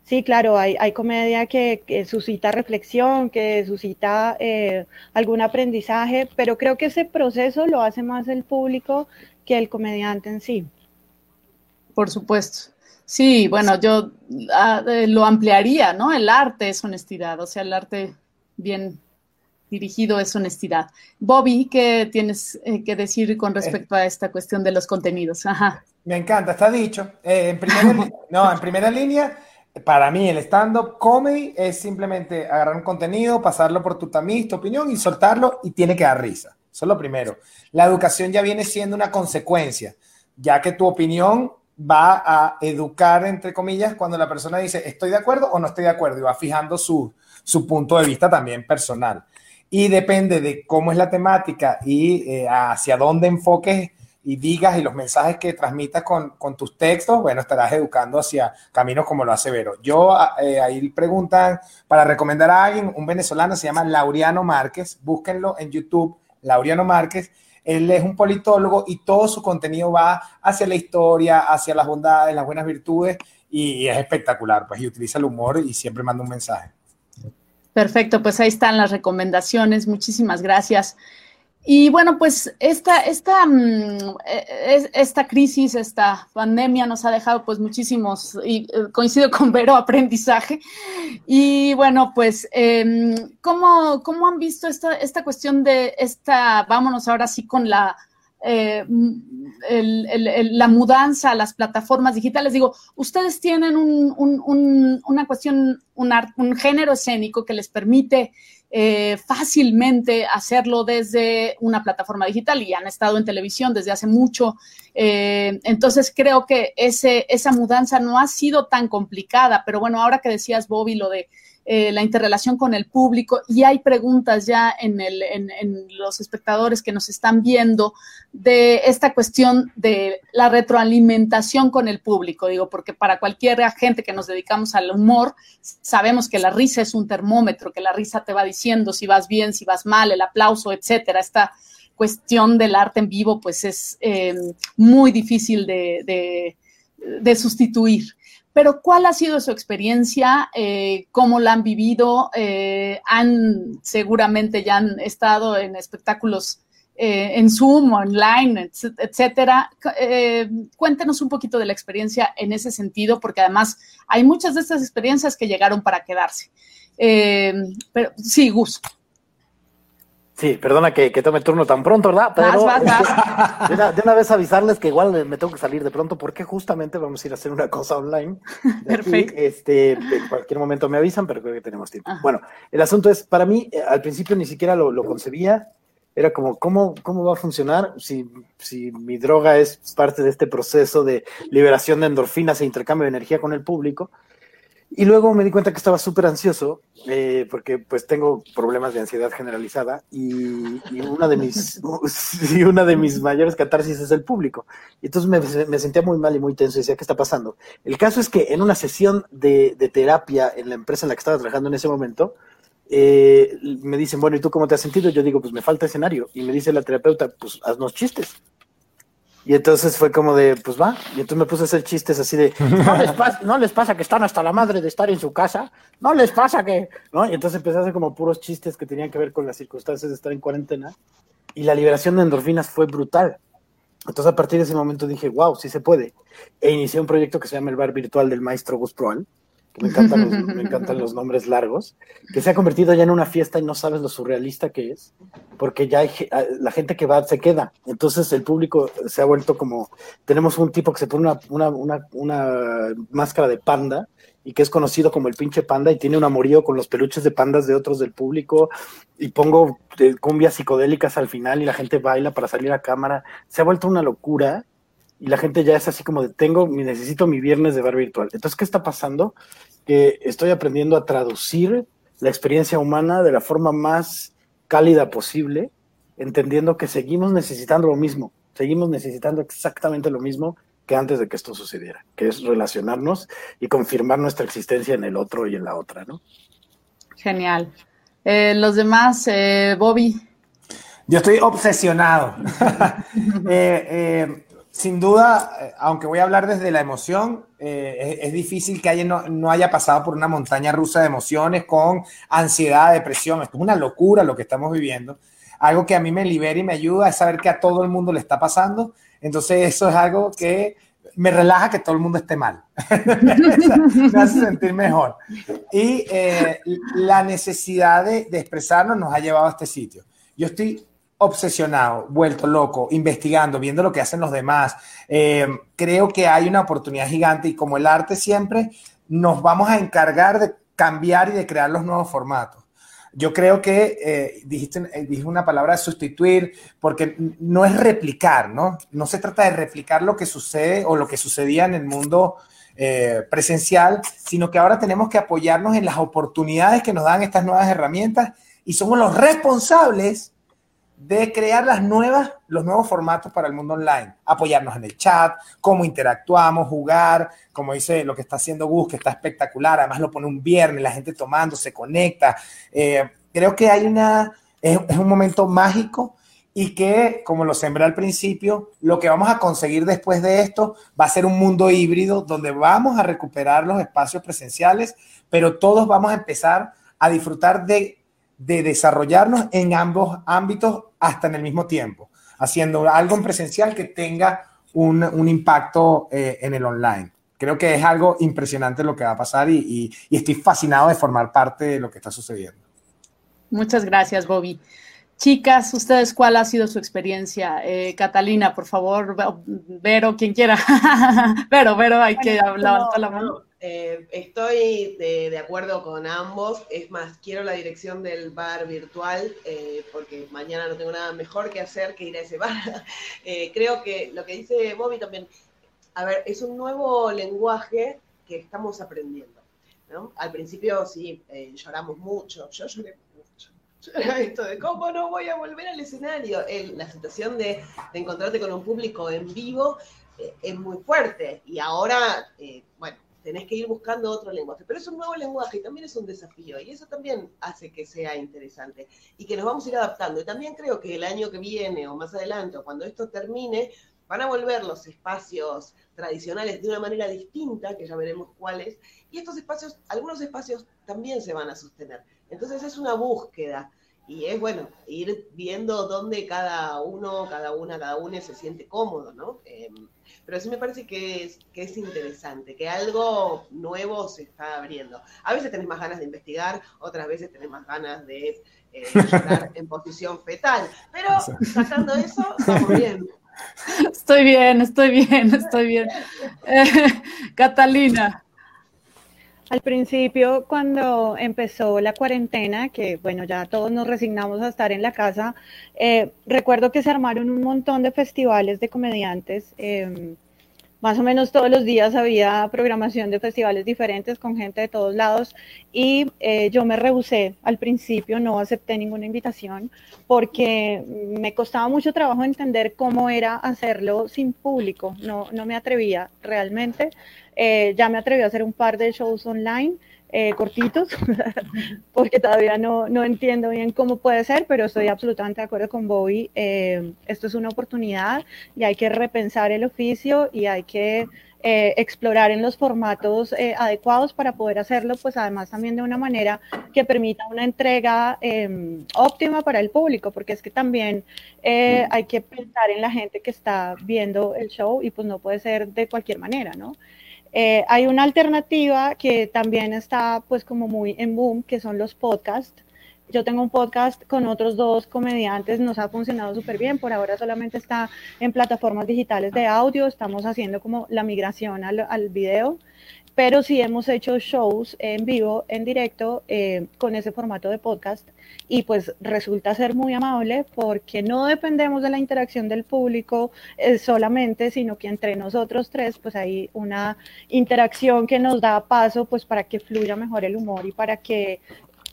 D: sí, claro, hay, hay comedia que, suscita reflexión, que suscita eh, algún aprendizaje, pero creo que ese proceso lo hace más el público que el comediante en sí.
B: Por supuesto. Sí, bueno, yo ah, eh, lo ampliaría, ¿no? El arte es honestidad, o sea, el arte bien dirigido es honestidad. Bobby, ¿qué tienes eh, que decir con respecto a esta cuestión de los contenidos? Ajá.
C: Me encanta, está dicho. Eh, en primera, no, en primera línea, para mí el stand-up comedy es simplemente agarrar un contenido, pasarlo por tu tamiz, tu opinión y soltarlo y tiene que dar risa. Eso es lo primero. La educación ya viene siendo una consecuencia, ya que tu opinión va a educar, entre comillas, cuando la persona dice estoy de acuerdo o no estoy de acuerdo y va fijando su, punto de vista también personal. Y depende de cómo es la temática y eh, hacia dónde enfoques y digas y los mensajes que transmitas con, tus textos, bueno, estarás educando hacia caminos como lo hace Vero. Yo, eh, ahí preguntan, para recomendar a alguien, un venezolano se llama Laureano Márquez, búsquenlo en YouTube, Laureano Márquez, él es un politólogo y todo su contenido va hacia la historia, hacia las bondades, las buenas virtudes y es espectacular, pues, y utiliza el humor y siempre manda un mensaje.
B: Perfecto, pues ahí están las recomendaciones. Muchísimas gracias. Y bueno, pues esta, esta, mm, e, esta crisis, esta pandemia nos ha dejado pues muchísimos, y eh, coincido con Vero, aprendizaje. Y bueno, pues, em, ¿cómo, ¿cómo, han visto esta, esta cuestión de esta, vámonos ahora sí con la, eh, la mudanza a las plataformas digitales? Digo, ustedes tienen un, un, una cuestión, un, género escénico que les permite eh, fácilmente hacerlo desde una plataforma digital y han estado en televisión desde hace mucho. Eh, entonces creo que esa mudanza no ha sido tan complicada, pero bueno, ahora que decías, Bobby, lo de eh, la interrelación con el público y hay preguntas ya en, el, en, los espectadores que nos están viendo de esta cuestión de la retroalimentación con el público, digo, porque para cualquier gente que nos dedicamos al humor, sabemos que la risa es un termómetro, que la risa te va diciendo si vas bien, si vas mal, el aplauso, etcétera. Esta cuestión del arte en vivo, pues es eh, muy difícil de, de sustituir pero ¿cuál ha sido su experiencia? Eh, ¿Cómo la han vivido? Eh, han seguramente ya han estado en espectáculos eh, en Zoom, online, etcétera. cuéntenos un poquito de la experiencia en ese sentido, porque además hay muchas de estas experiencias que llegaron para quedarse. pero sí, Gus.
F: Sí, perdona que, tome turno tan pronto, ¿verdad? Pero De, una, vez avisarles que igual me tengo que salir de pronto porque justamente vamos a ir a hacer una cosa online.
B: Perfecto.
F: este, en cualquier momento me avisan, pero creo que tenemos tiempo. Bueno, el asunto es, para mí, eh, al principio ni siquiera lo, concebía. Era como, ¿cómo, ¿cómo va a funcionar si, si mi droga es parte de este proceso de liberación de endorfinas e intercambio de energía con el público? Y luego me di cuenta que estaba súper ansioso, eh, porque pues tengo problemas de ansiedad generalizada y, una, de mis, y una de mis mayores catarsis es el público. Y entonces me, me, sentía muy mal y muy tenso y decía, ¿qué está pasando? El caso es que en una sesión de, de terapia en la empresa en la que estaba trabajando en ese momento, eh, me dicen, bueno, ¿y tú cómo te has sentido? Yo digo, pues me falta escenario. Y me dice la terapeuta, pues haznos chistes. Y entonces fue como de, pues va. Y entonces me puse a hacer chistes así de, no les, pasa, no les pasa que están hasta la madre de estar en su casa, no les pasa que, ¿no? Y entonces empecé a hacer como puros chistes que tenían que ver con las circunstancias de estar en cuarentena. Y la liberación de endorfinas fue brutal. Entonces a partir de ese momento dije, wow, sí se puede. E inicié un proyecto que se llama el bar virtual del maestro Gus Proal, me encantan, los, me encantan los nombres largos, que se ha convertido ya en una fiesta y no sabes lo surrealista que es, porque ya hay, ah, la gente que va se queda. Entonces el público se ha vuelto como, tenemos un tipo que se pone una, una, una, máscara de panda y que es conocido como el pinche panda y tiene un amorío con los peluches de pandas de otros del público y pongo eh, cumbias psicodélicas al final y la gente baila para salir a cámara. Se ha vuelto una locura y la gente ya es así como de tengo, necesito mi viernes de bar virtual. Entonces, ¿qué está pasando? Que estoy aprendiendo a traducir la experiencia humana de la forma más cálida posible, entendiendo que seguimos necesitando lo mismo, seguimos necesitando exactamente lo mismo que antes de que esto sucediera, que es relacionarnos y confirmar nuestra existencia en el otro y en la otra, ¿no?
B: Genial. Eh, los demás, eh, Bobby.
C: Yo estoy obsesionado. eh, sin duda, eh, aunque voy a hablar desde la emoción, eh, es, difícil que alguien no, haya pasado por una montaña rusa de emociones con ansiedad, depresión. Esto es una locura lo que estamos viviendo. Algo que a mí me libera y me ayuda es saber que a todo el mundo le está pasando. Entonces eso es algo que me relaja que todo el mundo esté mal. me hace sentir mejor. Y eh, la necesidad de, expresarnos nos ha llevado a este sitio. Yo estoy obsesionado, vuelto loco, investigando, viendo lo que hacen los demás. Eh, creo que hay una oportunidad gigante y como el arte siempre, nos vamos a encargar de cambiar y de crear los nuevos formatos. Yo creo que eh, dijiste, dije una palabra de sustituir, porque no es replicar, ¿no? No se trata de replicar lo que sucede o lo que sucedía en el mundo eh, presencial, sino que ahora tenemos que apoyarnos en las oportunidades que nos dan estas nuevas herramientas y somos los responsables de crear las nuevas, los nuevos formatos para el mundo online. Apoyarnos en el chat, cómo interactuamos, jugar, como dice lo que está haciendo Gus, que está espectacular. Además lo pone un viernes, la gente tomando, se conecta. Eh, creo que hay una, es, un momento mágico y que, como lo sembré al principio, lo que vamos a conseguir después de esto va a ser un mundo híbrido donde vamos a recuperar los espacios presenciales, pero todos vamos a empezar a disfrutar de de desarrollarnos en ambos ámbitos hasta en el mismo tiempo, haciendo algo en presencial que tenga un, impacto eh, en el online. Creo que es algo impresionante lo que va a pasar y, estoy fascinado de formar parte de lo que está sucediendo.
B: Muchas gracias, Bobby. Chicas, ¿ustedes cuál ha sido su experiencia? Eh, Catalina, por favor, Vero, quien quiera. Vero, Vero, hay que hablar la mano.
E: Eh, estoy de, acuerdo con ambos. Es más, quiero la dirección del bar virtual eh, porque mañana no tengo nada mejor que hacer que ir a ese bar. Eh, creo que lo que dice Bobby también, a ver, es un nuevo lenguaje que estamos aprendiendo. Al principio sí, lloramos mucho. Yo lloré mucho. Esto de cómo no voy a volver al escenario. la situación de, de, encontrarte con un público en vivo es muy fuerte. Y ahora, bueno tenés que ir buscando otro lenguaje. Pero es un nuevo lenguaje y también es un desafío y eso también hace que sea interesante y que nos vamos a ir adaptando. Y también creo que el año que viene o más adelante o cuando esto termine, van a volver los espacios tradicionales de una manera distinta, que ya veremos cuáles, y estos espacios, algunos espacios también se van a sostener. Entonces es una búsqueda y es bueno ir viendo dónde cada uno, cada una, cada uno se siente cómodo, ¿no? Em, pero sí me parece que es, que es interesante, que algo nuevo se está abriendo. A veces tenés más ganas de investigar, otras veces tenés más ganas de eh, estar en posición fetal, pero sacando eso, estamos bien.
B: Estoy bien, estoy bien, estoy bien. Eh, Catalina.
D: Al principio, cuando empezó la cuarentena, que bueno, ya todos nos resignamos a estar en la casa, eh, recuerdo que se armaron un montón de festivales de comediantes. Em, más o menos todos los días había programación de festivales diferentes con gente de todos lados y eh, yo me rehusé al principio, no acepté ninguna invitación porque me costaba mucho trabajo entender cómo era hacerlo sin público, no, no me atrevía realmente. Eh, ya me atreví a hacer un par de shows online eh, cortitos, porque todavía no, no, entiendo bien cómo puede ser, pero estoy absolutamente de acuerdo con Bobby. Eh, esto es una oportunidad y hay que repensar el oficio y hay que explorar en los formatos adecuados para poder hacerlo, pues además también de una manera que permita una entrega em, óptima para el público, porque es que también hay que pensar en la gente que está viendo el show y pues no puede ser de cualquier manera, ¿no? Eh, hay una alternativa que también está pues como muy en boom, que son los podcasts. Yo tengo un podcast con otros dos comediantes, nos ha funcionado súper bien, por ahora solamente está en plataformas digitales de audio, estamos haciendo como la migración al, al video pero sí hemos hecho shows en vivo, en directo, eh, con ese formato de podcast. Y pues resulta ser muy amable porque no dependemos de la interacción del público eh, solamente, sino que entre nosotros tres pues hay una interacción que nos da paso pues para que fluya mejor el humor y para que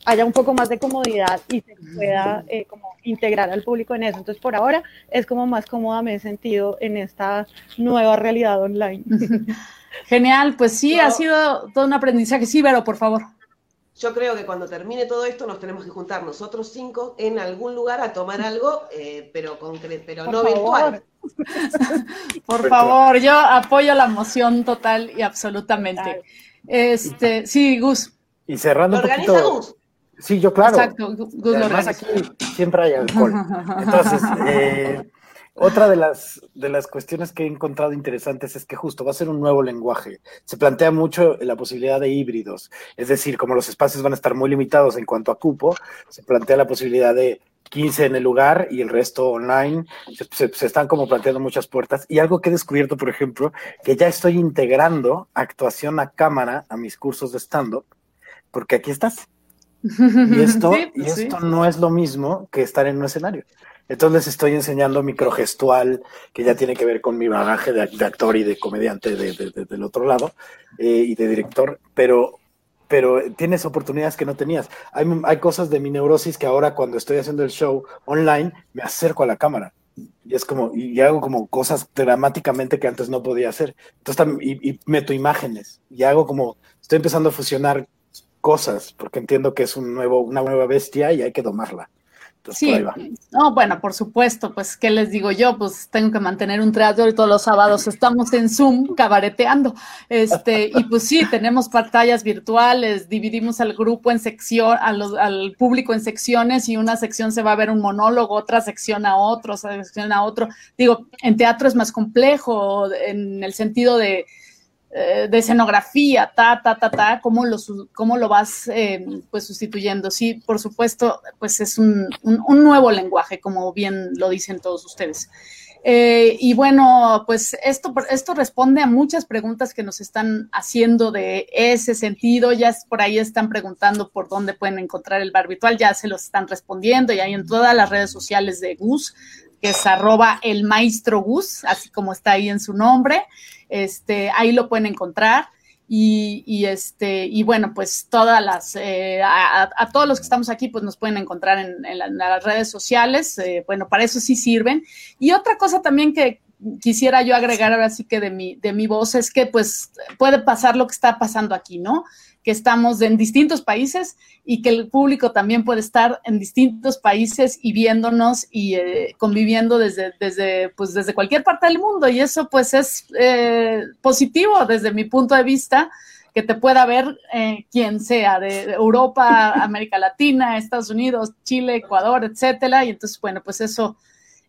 D: haya un poco más de comodidad y se pueda eh, como integrar al público en eso. Entonces, por ahora es como más cómoda me he sentido en esta nueva realidad online.
B: Genial, pues sí, ha sido todo un aprendizaje. Sí, Vero, por favor.
E: Yo creo que cuando termine todo esto nos tenemos que juntar nosotros cinco en algún lugar a tomar algo, eh, pero, pero no virtual.
B: por favor, yo apoyo la moción total y absolutamente. Este, sí, Gus.
F: Y cerrando un poquito. Gus? Sí, yo claro. Exacto, Gus lo aquí siempre hay alcohol. Entonces, eh, otra de las, de las cuestiones que he encontrado interesantes es que justo va a ser un nuevo lenguaje. Se plantea mucho la posibilidad de híbridos, es decir, como los espacios van a estar muy limitados en cuanto a cupo, se plantea la posibilidad de 15 en el lugar y el resto online. Se, se, están como planteando muchas puertas. Y algo que he descubierto, por ejemplo, que ya estoy integrando actuación a cámara a mis cursos de stand-up, porque aquí estás. Y esto, y pues esto no es lo mismo que estar en un escenario. Entonces estoy enseñando microgestual, que ya tiene que ver con mi bagaje de, actor y de comediante del otro lado, eh, y de director, pero, pero tienes oportunidades que no tenías. Hay, hay cosas de mi neurosis que ahora cuando estoy haciendo el show online, me acerco a la cámara. Y es como, y hago como cosas dramáticamente que antes no podía hacer. Entonces, y, y meto imágenes, y hago como, estoy empezando a fusionar cosas, porque entiendo que es un nuevo, una nueva bestia y hay que domarla
B: sí, no, bueno, por supuesto, pues, ¿qué les digo yo? Pues tengo que mantener un teatro y todos los sábados estamos en Zoom cabareteando. Este, y pues sí, tenemos pantallas virtuales, dividimos al grupo en sección, al público en secciones y una sección se va a ver un monólogo, otra sección a otro, otra sección a otro. Digo, en teatro es más complejo en el sentido de eh, de escenografía, ta, ta, ta, ta, cómo lo, cómo lo vas eh, pues sustituyendo. Sí, por supuesto, pues es un, nuevo lenguaje, como bien lo dicen todos ustedes. Eh, y bueno, pues esto, esto responde a muchas preguntas que nos están haciendo de ese sentido. Ya por ahí están preguntando por dónde pueden encontrar el bar virtual, ya se los están respondiendo y hay en todas las redes sociales de Gus, que es arroba el maestro Gus, así como está ahí en su nombre. Este, ahí lo pueden encontrar. Y, este, y bueno, pues todas las, eh, a, todos los que estamos aquí, pues nos pueden encontrar en, las redes sociales. Eh, bueno, para eso sí sirven. Y otra cosa también que quisiera yo agregar ahora sí que de mi, de mi voz es que pues puede pasar lo que está pasando aquí, ¿no? que estamos en distintos países y que el público también puede estar en distintos países y viéndonos y eh, conviviendo desde, desde, pues, desde cualquier parte del mundo. Y eso pues es eh, positivo desde mi punto de vista, que te pueda ver eh, quien sea, de, Europa, América Latina, Estados Unidos, Chile, Ecuador, etcétera. Y entonces, bueno, pues eso,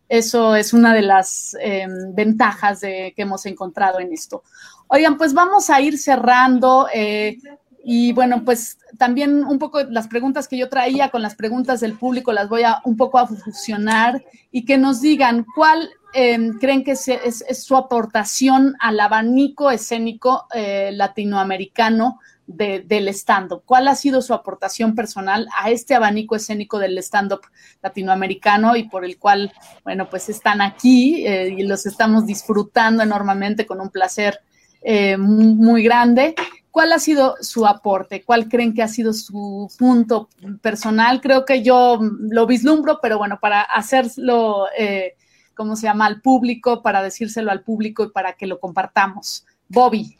B: eso es una de las em, ventajas que hemos encontrado en esto. Oigan, pues vamos a ir cerrando. Y bueno, pues también un poco las preguntas que yo traía con las preguntas del público las voy a un poco a fusionar y que nos digan cuál em, creen que es, su aportación al abanico escénico eh, latinoamericano del stand-up. ¿Cuál ha sido su aportación personal a este abanico escénico del stand-up latinoamericano y por el cual, bueno, pues están aquí eh, y los estamos disfrutando enormemente con un placer eh, muy grande? ¿Cuál ha sido su aporte? ¿Cuál creen que ha sido su punto personal? Creo que yo lo vislumbro, pero bueno, para hacerlo, eh, ¿cómo se llama?, al público, para decírselo al público y para que lo compartamos. Bobby.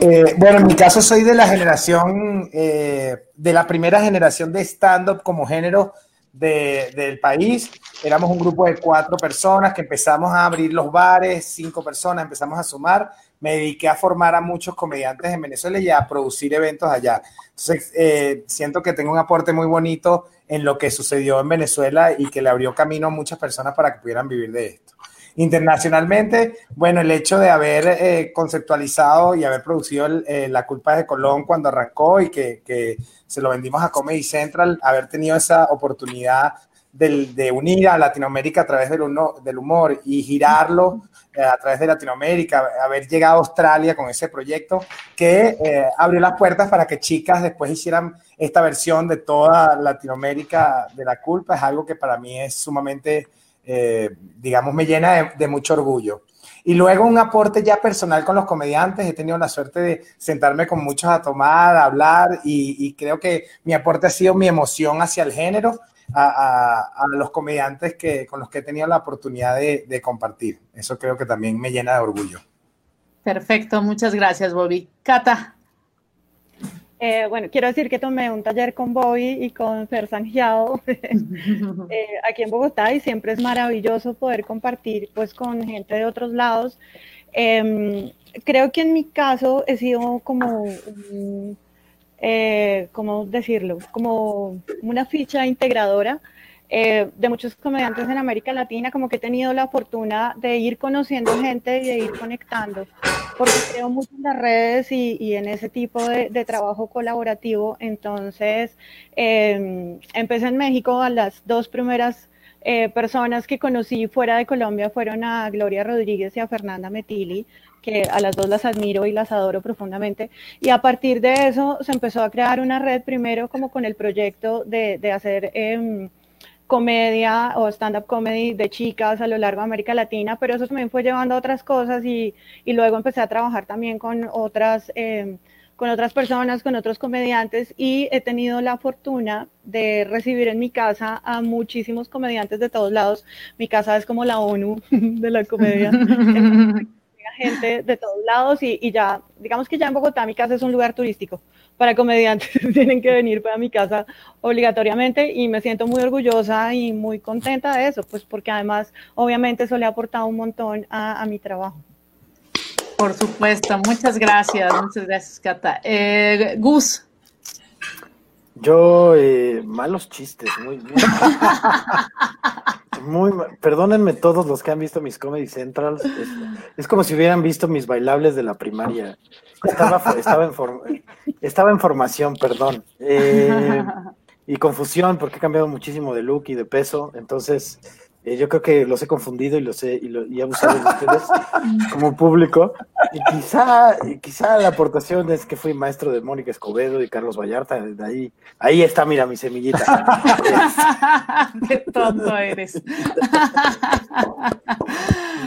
C: Eh, bueno, en mi caso soy de la generación, eh, de la primera generación de stand-up como género del país. Éramos un grupo de cuatro personas que empezamos a abrir los bares, cinco personas, empezamos a sumar me dediqué a formar a muchos comediantes en Venezuela y a producir eventos allá. Entonces, eh, siento que tengo un aporte muy bonito en lo que sucedió en Venezuela y que le abrió camino a muchas personas para que pudieran vivir de esto. Internacionalmente, bueno, el hecho de haber eh, conceptualizado y haber producido eh, La culpa de Colón cuando arrancó y que, que, se lo vendimos a Comedy Central, haber tenido esa oportunidad de unir a Latinoamérica a través del, del humor y girarlo eh, a través de Latinoamérica, haber llegado a Australia con ese proyecto que eh, abrió las puertas para que chicas después hicieran esta versión de toda Latinoamérica de la culpa, es algo que para mí es sumamente, eh, digamos, me llena de, mucho orgullo. Y luego un aporte ya personal con los comediantes. He tenido la suerte de sentarme con muchos a tomar, a hablar y, creo que mi aporte ha sido mi emoción hacia el género a, los comediantes que, con los que he tenido la oportunidad de, compartir. Eso creo que también me llena de orgullo.
B: Perfecto, muchas gracias, Bobby. Cata.
D: Eh, bueno, quiero decir que tomé un taller con Bobby y con Fer Sangiao eh, aquí en Bogotá y siempre es maravilloso poder compartir pues con gente de otros lados. Em, creo que en mi caso he sido como eh, ¿cómo decirlo? Como una ficha integradora eh, de muchos comediantes en América Latina, como que he tenido la fortuna de ir conociendo gente y de ir conectando, porque creo mucho en las redes y, en ese tipo de, trabajo colaborativo. Entonces, em, empecé en México, a las dos primeras eh, personas que conocí fuera de Colombia fueron a Gloria Rodríguez y a Fernanda Metili, que a las dos las admiro y las adoro profundamente. Y a partir de eso se empezó a crear una red primero como con el proyecto de, de hacer... Eh, comedia o stand-up comedy de chicas a lo largo de América Latina, pero eso también fue llevando a otras cosas y, y luego empecé a trabajar también con otras, eh, con otras personas, con otros comediantes y he tenido la fortuna de recibir en mi casa a muchísimos comediantes de todos lados. Mi casa es como la ONU de la comedia. gente de todos lados y, y ya, digamos que ya en Bogotá mi casa es un lugar turístico para comediantes tienen que venir para mi casa obligatoriamente y me siento muy orgullosa y muy contenta de eso, pues porque además obviamente eso le ha aportado un montón a, mi trabajo.
B: Por supuesto, muchas gracias, muchas gracias, Cata. Eh, Gus.
F: Yo, eh, malos chistes, muy, muy, perdónenme todos los que han visto mis Comedy Centrals, es como si hubieran visto mis bailables de la primaria. Estaba, estaba, en, estaba en formación, perdón. Eh, y confusión, porque he cambiado muchísimo de look y de peso. Entonces, eh, yo creo que los he confundido y los he, y, lo, he abusado de ustedes como público. Y quizá, quizá la aportación es que fui maestro de Mónica Escobedo y Carlos Vallarta. De ahí, ahí está, mira, mi semillita.
B: Qué tonto eres.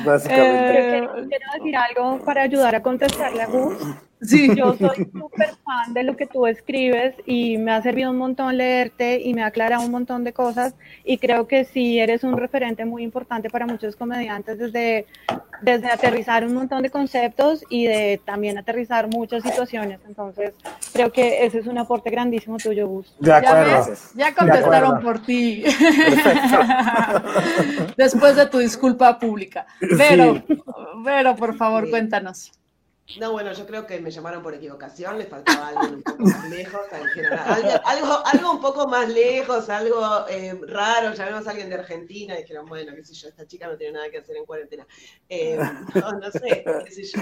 D: Básicamente. Eh, quiero, decir algo para ayudar a contestarle a Gus. Sí. Yo soy súper fan de lo que tú escribes y me ha servido un montón leerte y me ha aclarado un montón de cosas y creo que sí eres un referente muy importante para muchos comediantes desde, desde aterrizar un montón de conceptos y de también aterrizar muchas situaciones. Entonces, creo que ese es un aporte grandísimo tuyo, Gus.
B: De acuerdo. Ya, contestaron por ti. Después de tu disculpa pública. Pero, pero por favor, cuéntanos.
E: No, bueno, yo creo que me llamaron por equivocación, le faltaba algo un poco más lejos, algo, algo, un poco más lejos, algo eh, raro, llamemos a alguien de Argentina, y dijeron, bueno, qué sé yo, esta chica no tiene nada que hacer en cuarentena. Eh, no, sé, qué sé yo,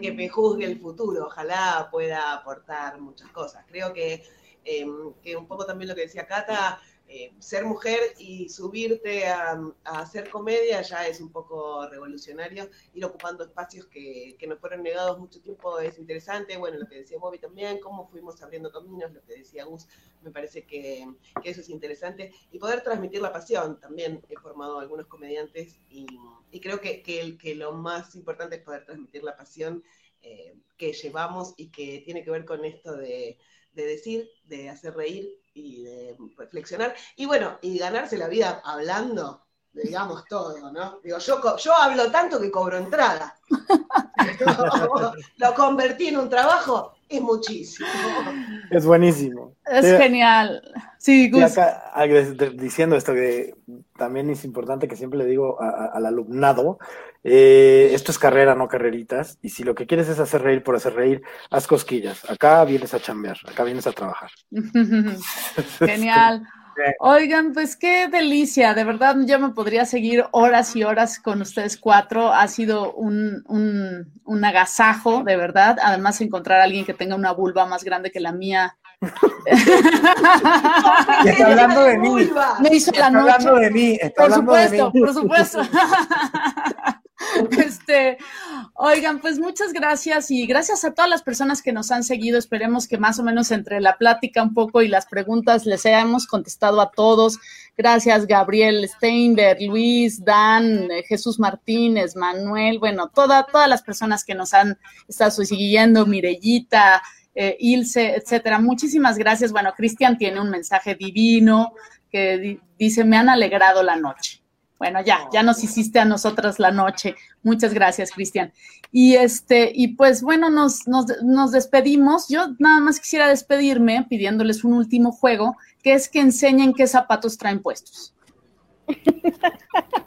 E: que me juzgue el futuro, ojalá pueda aportar muchas cosas. Creo que, eh, que un poco también lo que decía Cata, eh, ser mujer y subirte a, hacer comedia ya es un poco revolucionario. Ir ocupando espacios que, nos fueron negados mucho tiempo es interesante. Bueno, lo que decía Bobby también, cómo fuimos abriendo caminos, lo que decía Gus, me parece que, eso es interesante. Y poder transmitir la pasión. También he formado algunos comediantes y, creo que, que, lo más importante es poder transmitir la pasión eh, que llevamos y que tiene que ver con esto de, de decir, de hacer reír y de reflexionar. Y bueno, y ganarse la vida hablando, digamos todo, ¿no? Digo, yo, yo hablo tanto que cobro entrada. lo convertí en un trabajo, es muchísimo.
F: Es buenísimo.
B: Es genial. Sí,
F: diciendo esto que también es importante que siempre le digo al alumnado, eh, esto es carrera, no carreritas, y si lo que quieres es hacer reír por hacer reír, haz cosquillas. Acá vienes a chambear, acá vienes a trabajar.
B: Genial. Oigan, pues qué delicia, de verdad yo me podría seguir horas y horas con ustedes cuatro, ha sido un, un, un agasajo, de verdad, además encontrar a alguien que tenga una vulva más grande que la mía
C: está hablando de mí.
B: Me hizo la noche.
C: hablando de mí.
B: por supuesto, por supuesto. Este, oigan, pues muchas gracias y gracias a todas las personas que nos han seguido. Esperemos que más o menos entre la plática un poco y las preguntas les hayamos contestado a todos. Gracias, Gabriel Steinberg, Luis, Dan, eh, Jesús Martínez, Manuel, bueno, todas las personas que nos han estado siguiendo, Mirellita, eh, Ilse, etcétera. Muchísimas gracias. Bueno, Cristian tiene un mensaje divino que dice, me han alegrado la noche. Bueno, ya, ya nos hiciste a nosotras la noche. Muchas gracias, Cristian. Y este, y pues bueno, nos, nos, nos, despedimos. Yo nada más quisiera despedirme pidiéndoles un último juego, que es que enseñen qué zapatos traen puestos.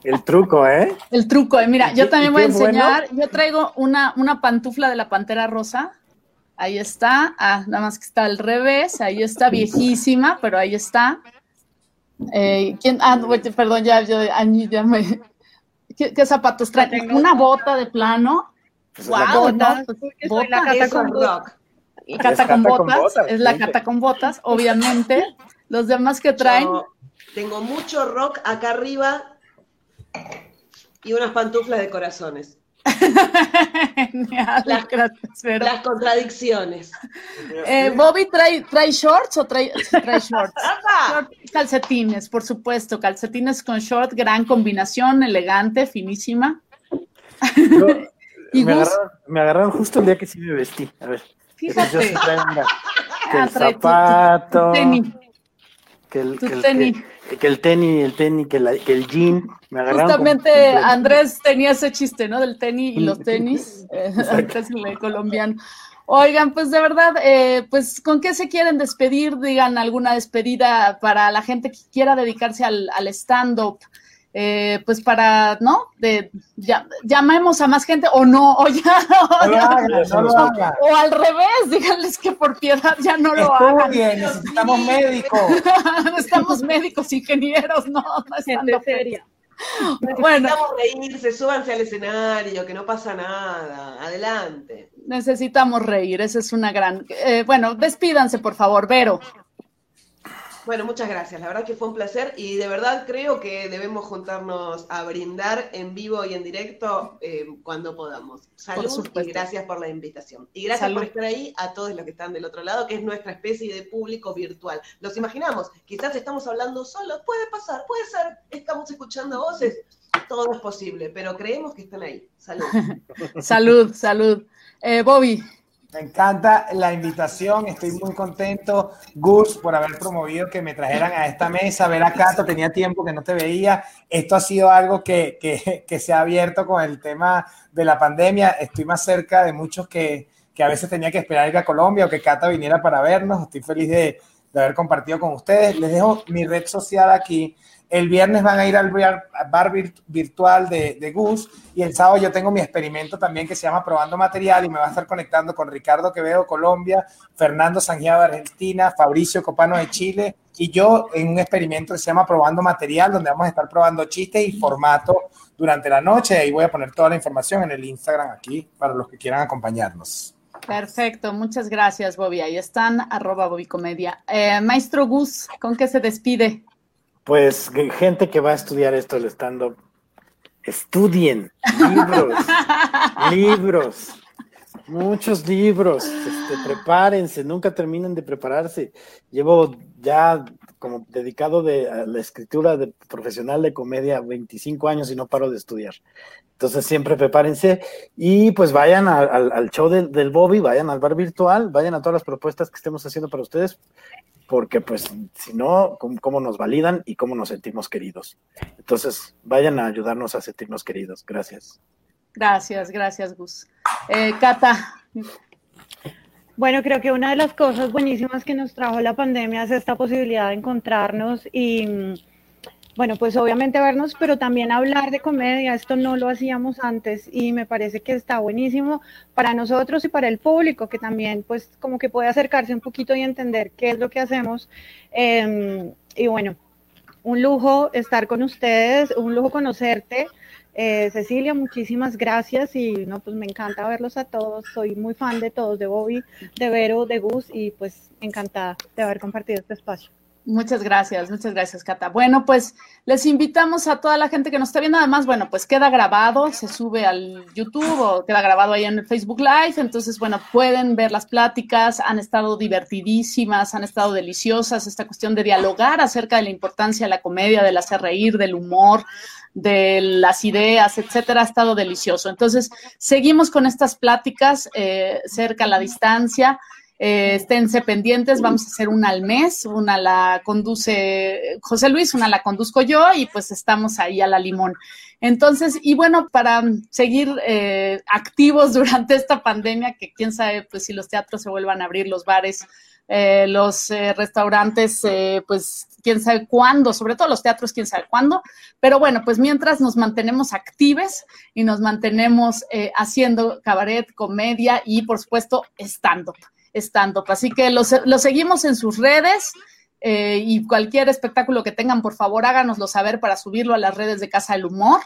F: El truco, ¿eh?
B: El truco, ¿eh? Mira, yo también voy a enseñar. Yo traigo una, una pantufla de la pantera rosa. Ahí está. Ah, nada más que está al revés. Ahí está, viejísima, pero ahí está. Eh, ¿quién? Ah, perdón, ya, yo, ya me... ¿Qué, zapatos traen? ¿Una bota de plano?
D: wow, ¿no? Pues, la cata con rock.
B: Cata con botas, es la cata con botas, obviamente. Los demás que traen.
E: tengo mucho rock acá arriba y unas pantuflas de corazones. Las, las, contradicciones.
B: Eh, Bobby trae, trae shorts o trae, trae shorts? calcetines, por supuesto, calcetines con short, gran combinación, elegante, finísima.
F: ¿Y me, agarraron, me, agarraron, justo el día que sí me vestí. A ver.
B: Fíjate.
F: que el zapato. Que el, que tenis. Que, el tenis, el tenis, que, el jean.
B: Me Justamente Andrés tenía ese chiste, ¿no? Del tenis y los tenis. eh, el colombiano. Oigan, pues de verdad, eh, pues ¿con qué se quieren despedir? Digan alguna despedida para la gente que quiera dedicarse al, al stand-up. Eh, pues para, ¿no? De, ya, llamemos a más gente o no, o ya, o, al revés, díganles que por piedad ya no lo hagan.
C: necesitamos médicos.
B: Necesitamos médicos, ingenieros, no, no estando feria. Bueno.
E: Necesitamos reírse, súbanse al escenario, que no pasa nada, adelante.
B: Necesitamos reír, esa es una gran... Eh, bueno, despídanse, por favor, Vero.
E: Bueno, muchas gracias. La verdad que fue un placer y de verdad creo que debemos juntarnos a brindar en vivo y en directo eh, cuando podamos. Salud y gracias por la invitación. Y gracias por estar ahí a todos los que están del otro lado, que es nuestra especie de público virtual. Los imaginamos, quizás estamos hablando solos, puede pasar, puede ser, estamos escuchando voces, todo es posible, pero creemos que están ahí. Salud.
B: salud, salud. Eh, Bobby.
C: Me encanta la invitación, estoy muy contento, Gus, por haber promovido que me trajeran a esta mesa, ver a Cato, tenía tiempo que no te veía, esto ha sido algo que, que, que se ha abierto con el tema de la pandemia, estoy más cerca de muchos que, que a veces tenía que esperar ir a Colombia o que Cata viniera para vernos, estoy feliz de, de haber compartido con ustedes, les dejo mi red social aquí, el viernes van a ir al bar virtual de, Gus y el sábado yo tengo mi experimento también que se llama Probando Material y me va a estar conectando con Ricardo Quevedo, Colombia, Fernando Sangiado de Argentina, Fabricio Copano de Chile y yo en un experimento que se llama Probando Material donde vamos a estar probando chistes y formato durante la noche. Ahí voy a poner toda la información en el Instagram aquí para los que quieran acompañarnos.
B: Perfecto, muchas gracias, Bobby. Ahí están, arroba Bobby Comedia. Eh, maestro Gus, ¿con qué se despide?
F: Pues gente que va a estudiar esto del stand-up, estudien libros, libros, muchos libros, este, prepárense, nunca terminen de prepararse. Llevo ya como dedicado de, a la escritura de profesional de comedia 25 años y no paro de estudiar. Entonces siempre prepárense y pues vayan al show del Bobby, vayan al bar virtual, vayan a todas las propuestas que estemos haciendo para ustedes, porque pues si no, ¿cómo, nos validan y cómo nos sentimos queridos? Entonces vayan a ayudarnos a sentirnos queridos. Gracias.
B: Gracias, gracias Gus. Eh, Cata.
D: Bueno, creo que una de las cosas buenísimas que nos trajo la pandemia es esta posibilidad de encontrarnos y bueno, pues obviamente vernos, pero también hablar de comedia, esto no lo hacíamos antes y me parece que está buenísimo para nosotros y para el público, que también pues como que puede acercarse un poquito y entender qué es lo que hacemos. Em, y bueno, un lujo estar con ustedes, un lujo conocerte. Eh, Cecilia, muchísimas gracias y no, pues me encanta verlos a todos. Soy muy fan de todos, de Bobby, de Vero, de Gus y pues encantada de haber compartido este espacio.
B: Muchas gracias, muchas gracias, Cata. Bueno, pues les invitamos a toda la gente que nos está viendo. Además, bueno, pues queda grabado, se sube al YouTube o queda grabado ahí en el Facebook Live. Entonces, bueno, pueden ver las pláticas, han estado divertidísimas, han estado deliciosas. Esta cuestión de dialogar acerca de la importancia de la comedia, del hacer reír, del humor, de las ideas, etcétera, ha estado delicioso. Entonces, seguimos con estas pláticas eh, cerca a la distancia. Eh, esténse pendientes, vamos a hacer una al mes, una la conduce José Luis, una la conduzco yo y pues estamos ahí a la limón. Entonces, y bueno, para seguir eh, activos durante esta pandemia, que quién sabe pues si los teatros se vuelvan a abrir, los bares, eh, los restaurantes, pues quién sabe cuándo, sobre todo los teatros, quién sabe cuándo. Pero bueno, pues mientras nos mantenemos actives y nos mantenemos haciendo cabaret, comedia y por supuesto stand-up stand-up. Así que lo, seguimos en sus redes. eh, y cualquier espectáculo que tengan, por favor, háganoslo saber para subirlo a las redes de Casa del Humor.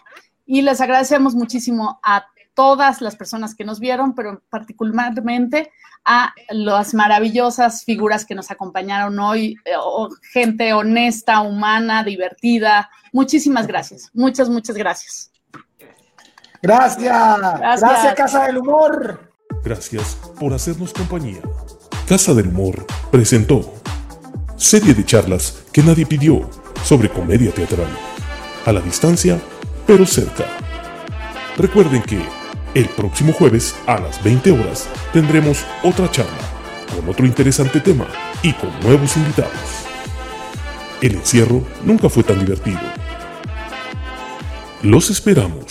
B: Y les agradecemos muchísimo a todas las personas que nos vieron, pero particularmente a las maravillosas figuras que nos acompañaron hoy, eh, gente honesta, humana, divertida. Muchísimas gracias, muchas, muchas gracias.
C: Gracias. Gracias, Casa del Humor.
A: Gracias por hacernos compañía. Casa del Humor presentó serie de charlas que nadie pidió sobre comedia teatral. A la distancia, pero cerca. Recuerden que el próximo jueves a las 20 horas tendremos otra charla con otro interesante tema y con nuevos invitados. El encierro nunca fue tan divertido. Los esperamos.